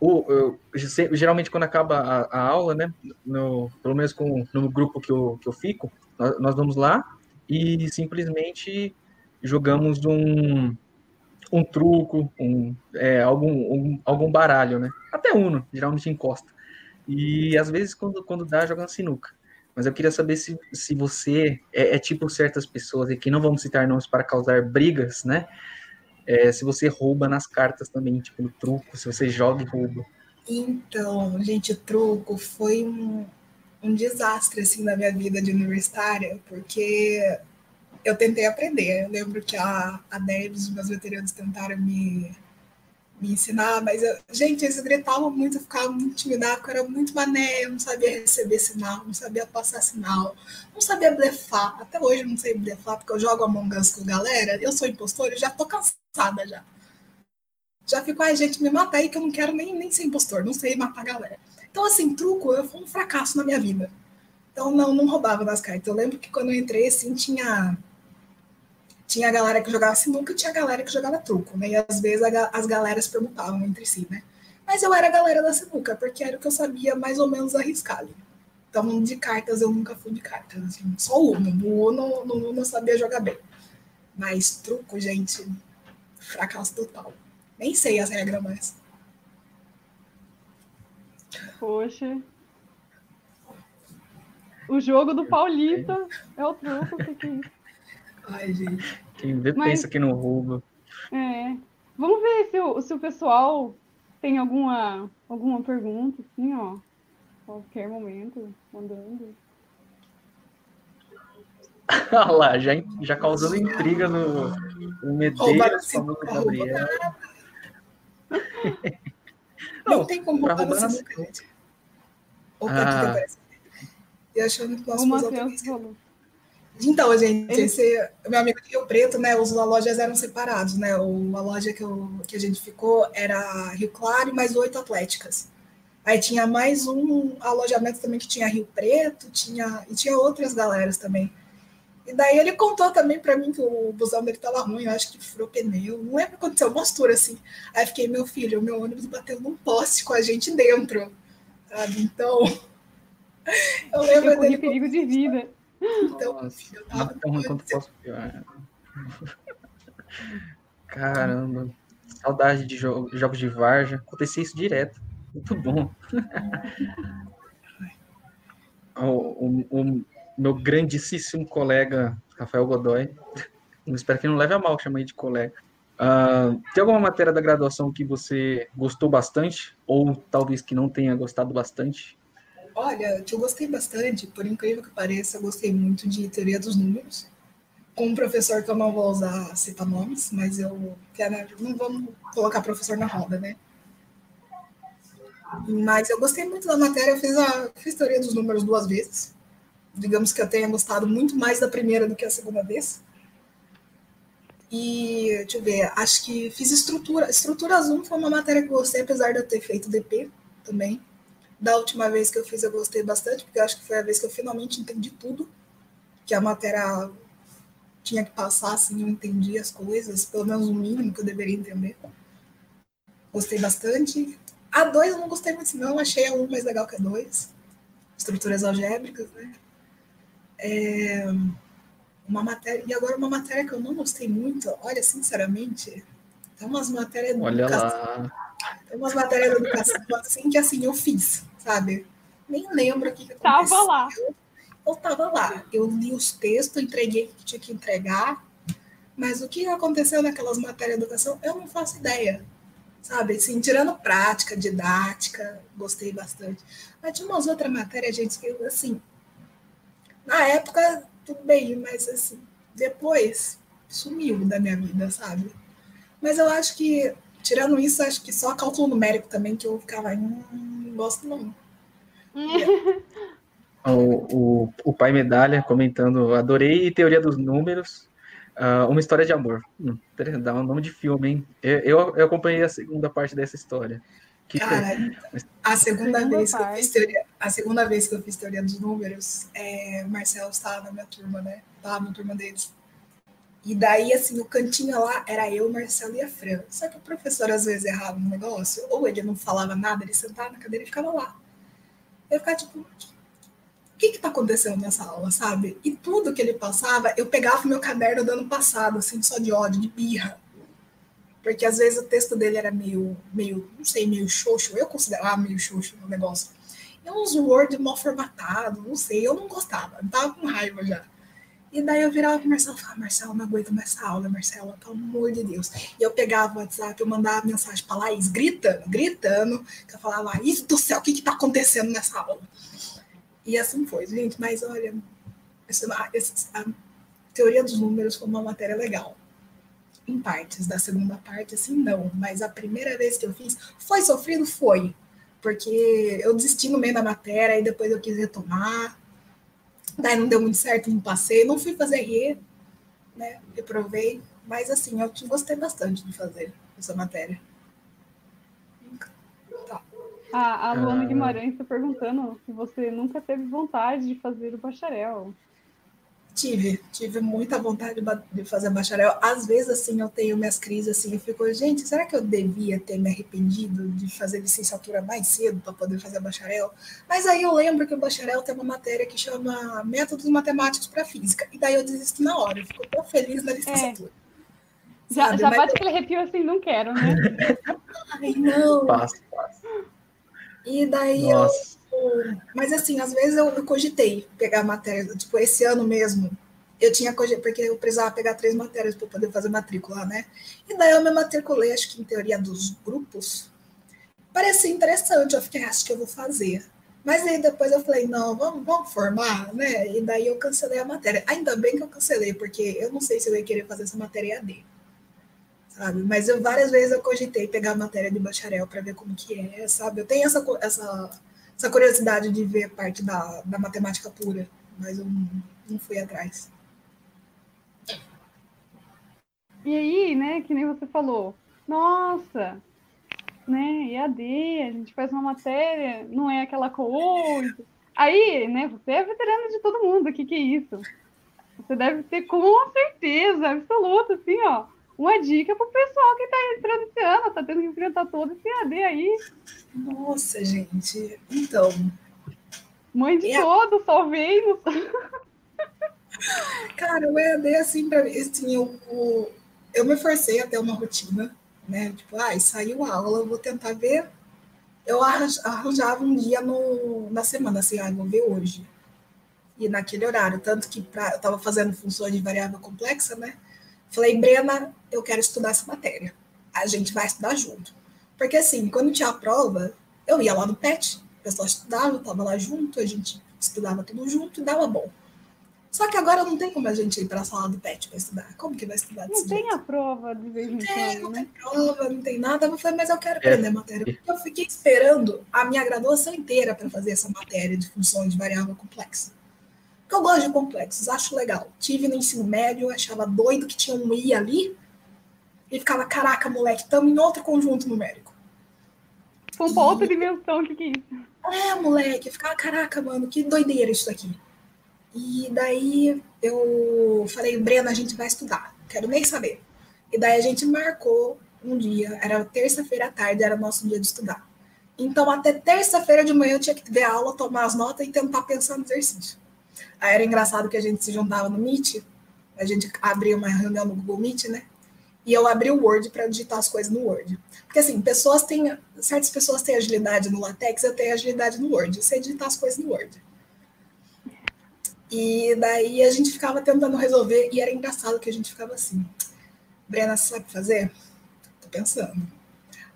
[SPEAKER 2] o, eu- ge- geralmente quando acaba a, a aula, né? No, pelo menos com, no grupo que eu, que eu fico, nós, nós vamos lá e simplesmente jogamos um, um truco, um, é, algum, um- algum baralho, né? Até Uno, geralmente encosta. E às vezes, quando, quando dá, jogando sinuca. Mas eu queria saber se, se você é, é tipo certas pessoas, e que não vamos citar nomes para causar brigas, né? É, se você rouba nas cartas também, tipo no truco, se você joga e rouba.
[SPEAKER 3] Então, gente, truco foi um, um desastre assim na minha vida de universitária, porque eu tentei aprender. Eu lembro que a, a Debs, os meus veteranos, tentaram me, me ensinar, mas, eu, gente, eles gritavam muito, eu ficava muito intimidada, eu era muito mané, eu não sabia receber sinal, não sabia passar sinal, não sabia blefar. Até hoje eu não sei blefar, porque eu jogo Among Us com galera, eu sou impostora e já tô cansada já. Já fico, ai, gente, me mata aí que eu não quero nem, nem ser impostor, não sei matar a galera. Então, assim, truco eu, foi um fracasso na minha vida. Então, não, não roubava nas cartas. Eu lembro que quando eu entrei, assim, tinha tinha a galera que jogava sinuca e tinha a galera que jogava truco, né? E às vezes a, as galeras perguntavam entre si, né? Mas eu era a galera da sinuca, porque era o que eu sabia mais ou menos arriscar ali. Então, de cartas eu nunca fui de cartas, assim, só Uno. No Uno, no Uno eu sabia jogar bem. Mas truco, gente, fracasso total. Nem sei as regras mais.
[SPEAKER 4] Poxa. O jogo do Paulista é o truco, o que é isso?
[SPEAKER 3] Ai, gente.
[SPEAKER 2] Quem vê Mas, pensa que não rouba.
[SPEAKER 4] É. Vamos ver se o, se o pessoal tem alguma, alguma pergunta, assim, ó. Qualquer momento, mandando. *laughs*
[SPEAKER 2] Olha lá, já, já causando intriga no, no Medeiros, famoso Gabriel. *laughs*
[SPEAKER 3] Não, não tem como roubar sinuca, gente. Opa, ah. aqui E achando que nós
[SPEAKER 4] fomos
[SPEAKER 3] então, gente, esse meu amigo de Rio Preto, né? Os lojas eram separados, né? O, a loja que, eu, que a gente ficou era Rio Claro e mais oito atléticas. Aí tinha mais um alojamento também que tinha Rio Preto, tinha e tinha outras galeras também. E daí ele contou também para mim que o busão dele tava ruim, eu acho que furou pneu, não lembro o que aconteceu, mostura assim. Aí fiquei, meu filho, o meu ônibus bateu num poste com a gente dentro, sabe? Então, *laughs*
[SPEAKER 4] eu lembro eu dele. perigo de vida.
[SPEAKER 2] Então, Nossa, eu tava tão ruim quanto posso pior. Caramba, saudade de jo jogos de Varja. Acontecia isso direto. Muito bom. *laughs* o, o, o, meu grandíssimo colega Rafael Godoy. Espero que não leve a mal chamar de colega. Uh, tem alguma matéria da graduação que você gostou bastante? Ou talvez que não tenha gostado bastante?
[SPEAKER 3] Olha, que eu gostei bastante, por incrível que pareça, eu gostei muito de teoria dos números. Com um professor que eu não vou usar citar nomes, mas eu quero, não vamos colocar professor na roda, né? Mas eu gostei muito da matéria, eu fiz a fiz teoria dos números duas vezes. Digamos que eu tenha gostado muito mais da primeira do que a segunda vez. E, deixa eu ver, acho que fiz estrutura. Estruturas 1 foi uma matéria que eu gostei, apesar de eu ter feito DP também. Da última vez que eu fiz, eu gostei bastante, porque acho que foi a vez que eu finalmente entendi tudo, que a matéria tinha que passar, assim, eu entendi as coisas, pelo menos o mínimo que eu deveria entender. Gostei bastante. A 2 eu não gostei muito, não, achei a 1 um mais legal que a 2. Estruturas algébricas, né? É, uma matéria, e agora uma matéria que eu não gostei muito, olha, sinceramente, tem umas matérias
[SPEAKER 2] Olha lá.
[SPEAKER 3] Tem umas matérias de educação assim que assim eu fiz, sabe? Nem lembro o que, que
[SPEAKER 4] aconteceu. Tava lá.
[SPEAKER 3] Eu tava lá. Eu li os textos, entreguei o que tinha que entregar, mas o que aconteceu naquelas matérias de educação, eu não faço ideia. Sabe, assim, tirando prática, didática, gostei bastante. Mas tinha umas outras matérias, gente, que assim, na época, tudo bem, mas assim, depois sumiu da minha vida, sabe? Mas eu acho que Tirando isso, acho que só cálculo numérico também, que eu ficava, hum, não gosto não. *laughs*
[SPEAKER 2] o, o, o pai medalha comentando, adorei teoria dos números, uh, uma história de amor. Hum, dá um nome de filme, hein? Eu, eu, eu, acompanhei a segunda parte dessa história.
[SPEAKER 3] Que Cara, a segunda vez que eu fiz teoria, a segunda vez que eu fiz teoria dos números, é, Marcelo estava na minha turma, né? Estava na turma deles. E daí, assim, o cantinho lá era eu, Marcelo e a Fran. Só que o professor às vezes errava no negócio, ou ele não falava nada, ele sentava na cadeira e ficava lá. Eu ficava tipo, o que que tá acontecendo nessa aula, sabe? E tudo que ele passava, eu pegava meu caderno do ano passado, assim, só de ódio, de birra. Porque às vezes o texto dele era meio, meio, não sei, meio xoxo. Eu considerava meio xoxo o negócio. É uns Word mal formatado, não sei, eu não gostava, tava com raiva já. E daí eu virava pro Marcelo e falava, Marcelo, não aguento mais essa aula, Marcelo, pelo amor de Deus. E eu pegava o WhatsApp, eu mandava mensagem pra Laís, gritando, gritando, que eu falava, Laís do céu, o que que tá acontecendo nessa aula? E assim foi, gente, mas olha, essa, essa, a teoria dos números foi uma matéria legal. Em partes, da segunda parte, assim, não. Mas a primeira vez que eu fiz, foi sofrido? Foi. Porque eu desisti no meio da matéria, e depois eu quis retomar, Daí não deu muito certo, não passei, não fui fazer RE, né? Reprovei, mas assim, eu gostei bastante de fazer essa matéria.
[SPEAKER 4] Tá. A, a Luana Guimarães está perguntando se você nunca teve vontade de fazer o bacharel.
[SPEAKER 3] Tive, tive muita vontade de fazer bacharel. Às vezes, assim, eu tenho minhas crises, assim, eu fico, gente, será que eu devia ter me arrependido de fazer licenciatura mais cedo para poder fazer bacharel? Mas aí eu lembro que o bacharel tem uma matéria que chama Métodos Matemáticos para Física, e daí eu desisto na hora, eu fico tão feliz na licenciatura.
[SPEAKER 4] É. Já, já bate aquele arrepio assim, não quero, né? *laughs*
[SPEAKER 3] Ai, não.
[SPEAKER 2] Passa, passa.
[SPEAKER 3] E daí Nossa. eu mas assim, às vezes eu, cogitei pegar matéria, tipo, esse ano mesmo, eu tinha porque eu precisava pegar três matérias para poder fazer matrícula, né? E daí eu me matriculei, acho que em teoria dos grupos. Parecia interessante, eu fiquei, acho que eu vou fazer. Mas aí depois eu falei, não, vamos, vamos formar, né? E daí eu cancelei a matéria. Ainda bem que eu cancelei, porque eu não sei se eu ia querer fazer essa matéria AD. Sabe? Mas eu várias vezes eu cogitei pegar a matéria de bacharel para ver como que é, sabe? Eu tenho essa, essa essa curiosidade de ver a parte da, da matemática pura, mas eu não, não fui atrás.
[SPEAKER 4] E aí, né, que nem você falou, nossa, né, EAD, a gente faz uma matéria, não é aquela coisa. Aí, né, você é veterano de todo mundo, o que que é isso? Você deve ter com certeza absoluta, assim, ó, uma dica pro pessoal que está entrando esse ano, tá tendo que enfrentar todo esse AD aí.
[SPEAKER 3] Nossa, gente. Então.
[SPEAKER 4] Mãe de é... todos, só veio.
[SPEAKER 3] Cara, o EAD, assim, pra mim, assim, eu, eu, eu me forcei a ter uma rotina, né? Tipo, ah, saiu a aula, eu vou tentar ver. Eu arranjava um dia no, na semana, assim, ah, vou ver hoje. E naquele horário, tanto que pra, eu estava fazendo funções de variável complexa, né? Falei, Brena, eu quero estudar essa matéria. A gente vai estudar junto. Porque assim, quando tinha a prova, eu ia lá no PET, o pessoal estudava, eu estava lá junto, a gente estudava tudo junto e dava bom. Só que agora não tem como a gente ir para a sala do PET para estudar. Como que vai estudar
[SPEAKER 4] Não tem jeito? a prova de vez em quando,
[SPEAKER 3] Não
[SPEAKER 4] né?
[SPEAKER 3] tem prova, não tem nada. Eu falei, mas eu quero aprender é. a matéria. Eu fiquei esperando a minha graduação inteira para fazer essa matéria de funções de variável complexa. Porque eu gosto de complexos, acho legal. Tive no ensino médio, achava doido que tinha um I ali, e ficava, caraca, moleque, estamos em outro conjunto numérico.
[SPEAKER 4] Com e... outra dimensão, o que, que é isso?
[SPEAKER 3] É, moleque, ficava, caraca, mano, que doideira isso aqui. E daí eu falei, Brena, a gente vai estudar, quero nem saber. E daí a gente marcou um dia, era terça-feira à tarde, era nosso dia de estudar. Então, até terça-feira de manhã eu tinha que ver a aula, tomar as notas e tentar pensar no exercício. Aí era engraçado que a gente se juntava no Meet, a gente abria uma reunião no Google Meet, né? E eu abri o Word para digitar as coisas no Word. Porque assim, pessoas têm, certas pessoas têm agilidade no LaTeX, eu tenho agilidade no Word. Eu sei digitar as coisas no Word. E daí a gente ficava tentando resolver, e era engraçado que a gente ficava assim. Brena, você sabe fazer? Tô pensando.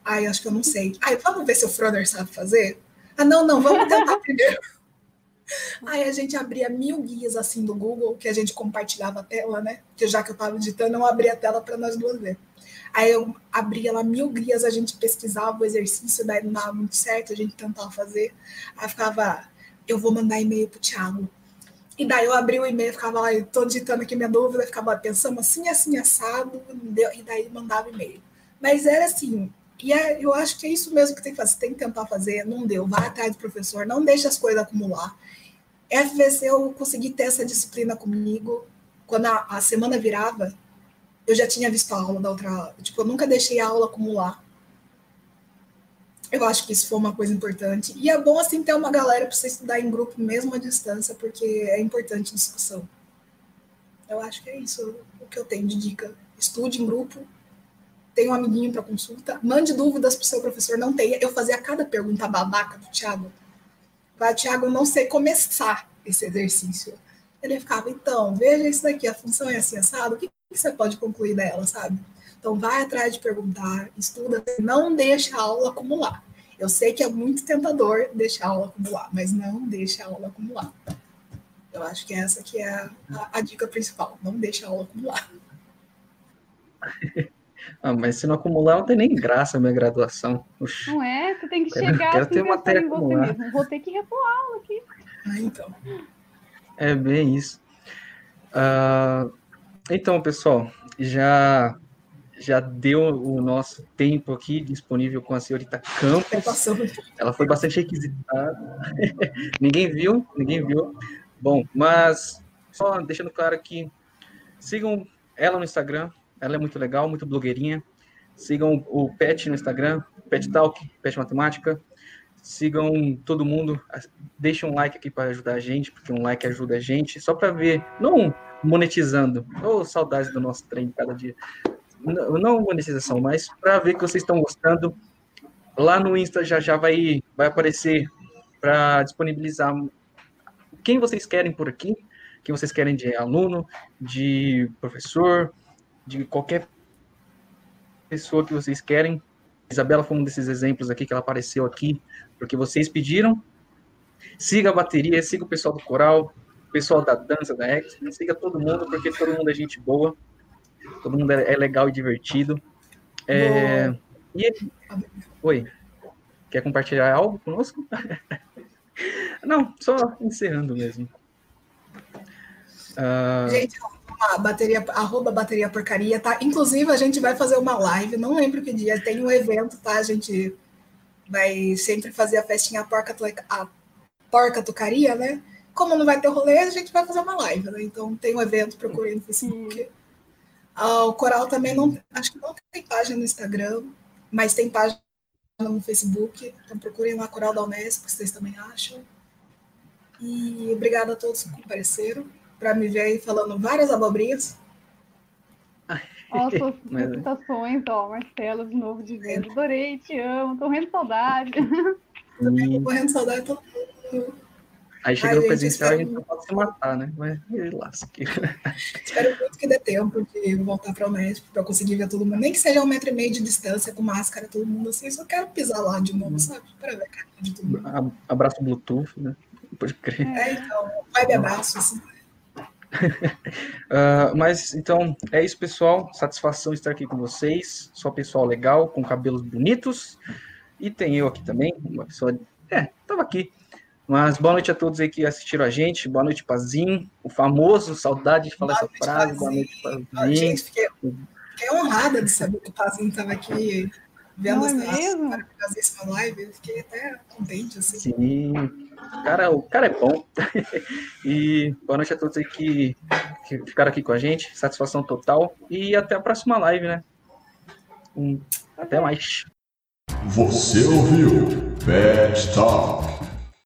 [SPEAKER 3] Ai, acho que eu não sei. Ai, vamos ver se o Froner sabe fazer? Ah, não, não, vamos tentar *laughs* primeiro. Aí a gente abria mil guias assim do Google, que a gente compartilhava a tela, né? Que já que eu estava editando, eu abria a tela para nós duas ver. Aí eu abria lá mil guias, a gente pesquisava o exercício, daí não dava muito certo, a gente tentava fazer. Aí ficava, eu vou mandar e-mail pro Thiago. E daí eu abri o e-mail, ficava lá, eu digitando aqui minha dúvida, ficava pensando assim, assim, assado, e daí mandava e-mail. Mas era assim, e é, eu acho que é isso mesmo que tem que fazer, tem que tentar fazer, não deu, vai atrás do professor, não deixa as coisas acumular. FVC eu consegui ter essa disciplina comigo. Quando a, a, semana virava, eu já tinha visto a aula da outra. Tipo, eu nunca deixei a aula acumular. Eu acho que isso foi uma coisa importante. E é bom, assim, ter uma galera para você estudar em grupo, mesmo à distância, porque é importante discussão. Eu acho que é isso o que eu tenho de dica. Estude em grupo, tenha um amiguinho para consulta, mande dúvidas para o seu professor, não tenha. Eu fazia cada pergunta babaca do Thiago para Tiago não sei começar esse exercício. Ele ficava, então, veja isso daqui, a função é assim, assado, o que, que você pode concluir dela, sabe? Então, vai atrás de perguntar, estuda, não deixa a aula acumular. Eu sei que é muito tentador deixar a aula acumular, mas não deixa a aula acumular. Eu acho que essa que é a, a, a dica principal, não deixa a aula acumular. *laughs*
[SPEAKER 2] Ah, mas se não acumular, não tem nem graça a minha graduação.
[SPEAKER 4] Oxi. Não é? Você tem que chegar
[SPEAKER 2] quero ter matéria
[SPEAKER 4] em você mesmo. Vou ter que repor aula aqui.
[SPEAKER 3] Ah, então.
[SPEAKER 2] É bem isso. Uh, então, pessoal, já já deu o nosso tempo aqui disponível com a senhorita Campos. Ela foi bastante requisitada. *laughs* ninguém viu, ninguém viu. Bom, mas só deixando claro que sigam ela no Instagram, ela é muito legal, muito blogueirinha. Sigam o Pet no Instagram, Pet Talk, Pet Matemática. Sigam todo mundo. Deixem um like aqui para ajudar a gente, porque um like ajuda a gente. Só para ver, não monetizando. Oh, saudades do nosso trem cada dia. Não, não monetização, mas para ver que vocês estão gostando. Lá no Insta já já vai, vai aparecer para disponibilizar quem vocês querem por aqui, quem vocês querem de aluno, de professor, de qualquer pessoa que vocês querem. Isabela foi um desses exemplos aqui que ela apareceu aqui, porque vocês pediram. Siga a bateria, siga o pessoal do coral, o pessoal da dança, da X, siga todo mundo, porque todo mundo é gente boa, todo mundo é, é legal e divertido. É... E... Oi, quer compartilhar algo conosco? *laughs* Não, só encerrando mesmo.
[SPEAKER 3] Uh... Gente, a bateria, arroba bateria porcaria, tá? Inclusive, a gente vai fazer uma live, não lembro que dia, tem um evento, tá? A gente vai sempre fazer a festinha porca, a porca tocaria, né? Como não vai ter rolê, a gente vai fazer uma live, né? Então tem um evento, procurei no Facebook. Ah, o coral também não, acho que não tem página no Instagram, mas tem página no Facebook. Então procurem lá Coral da Unesp, vocês também acham. E obrigada a todos que compareceram para me ver aí falando várias abobrinhas.
[SPEAKER 4] Ó, *laughs* suas felicitações, ó, Marcelo, de novo de vez. Adorei, te amo, tô morrendo saudade.
[SPEAKER 3] Também tô morrendo saudade todo mundo.
[SPEAKER 2] Aí chega Ai, no presencial e a gente não pode se matar, né? Mas lasque. *laughs*
[SPEAKER 3] Espero muito que dê tempo de voltar para o México para conseguir ver todo mundo. Nem que seja um metro e meio de distância, com máscara, todo mundo assim. Só quero pisar lá de novo, sabe? Para ver a cara de todo mundo.
[SPEAKER 2] Abraço Bluetooth, né? Pode crer.
[SPEAKER 3] É, então, vibe abraço, assim
[SPEAKER 2] uh, *laughs* mas então é isso, pessoal. Satisfação estar aqui com vocês. Só pessoal legal, com cabelos bonitos. E tem eu aqui também, uma pessoa. É, tava aqui. Mas boa noite a todos aí que assistiram a gente. Boa noite, Pazinho. O famoso, saudade de falar boa essa frase. Pazinho. Boa noite, Pazinho.
[SPEAKER 3] Gente, fiquei, fiquei honrada de saber que o Pazinho estava aqui vendo essa essa live. Fiquei até contente, assim.
[SPEAKER 2] Sim. Cara, o cara é bom. *laughs* e boa noite a todos aí que, que ficaram aqui com a gente. Satisfação total. E até a próxima live, né? Um, até mais.
[SPEAKER 1] Você ouviu Pet Talk.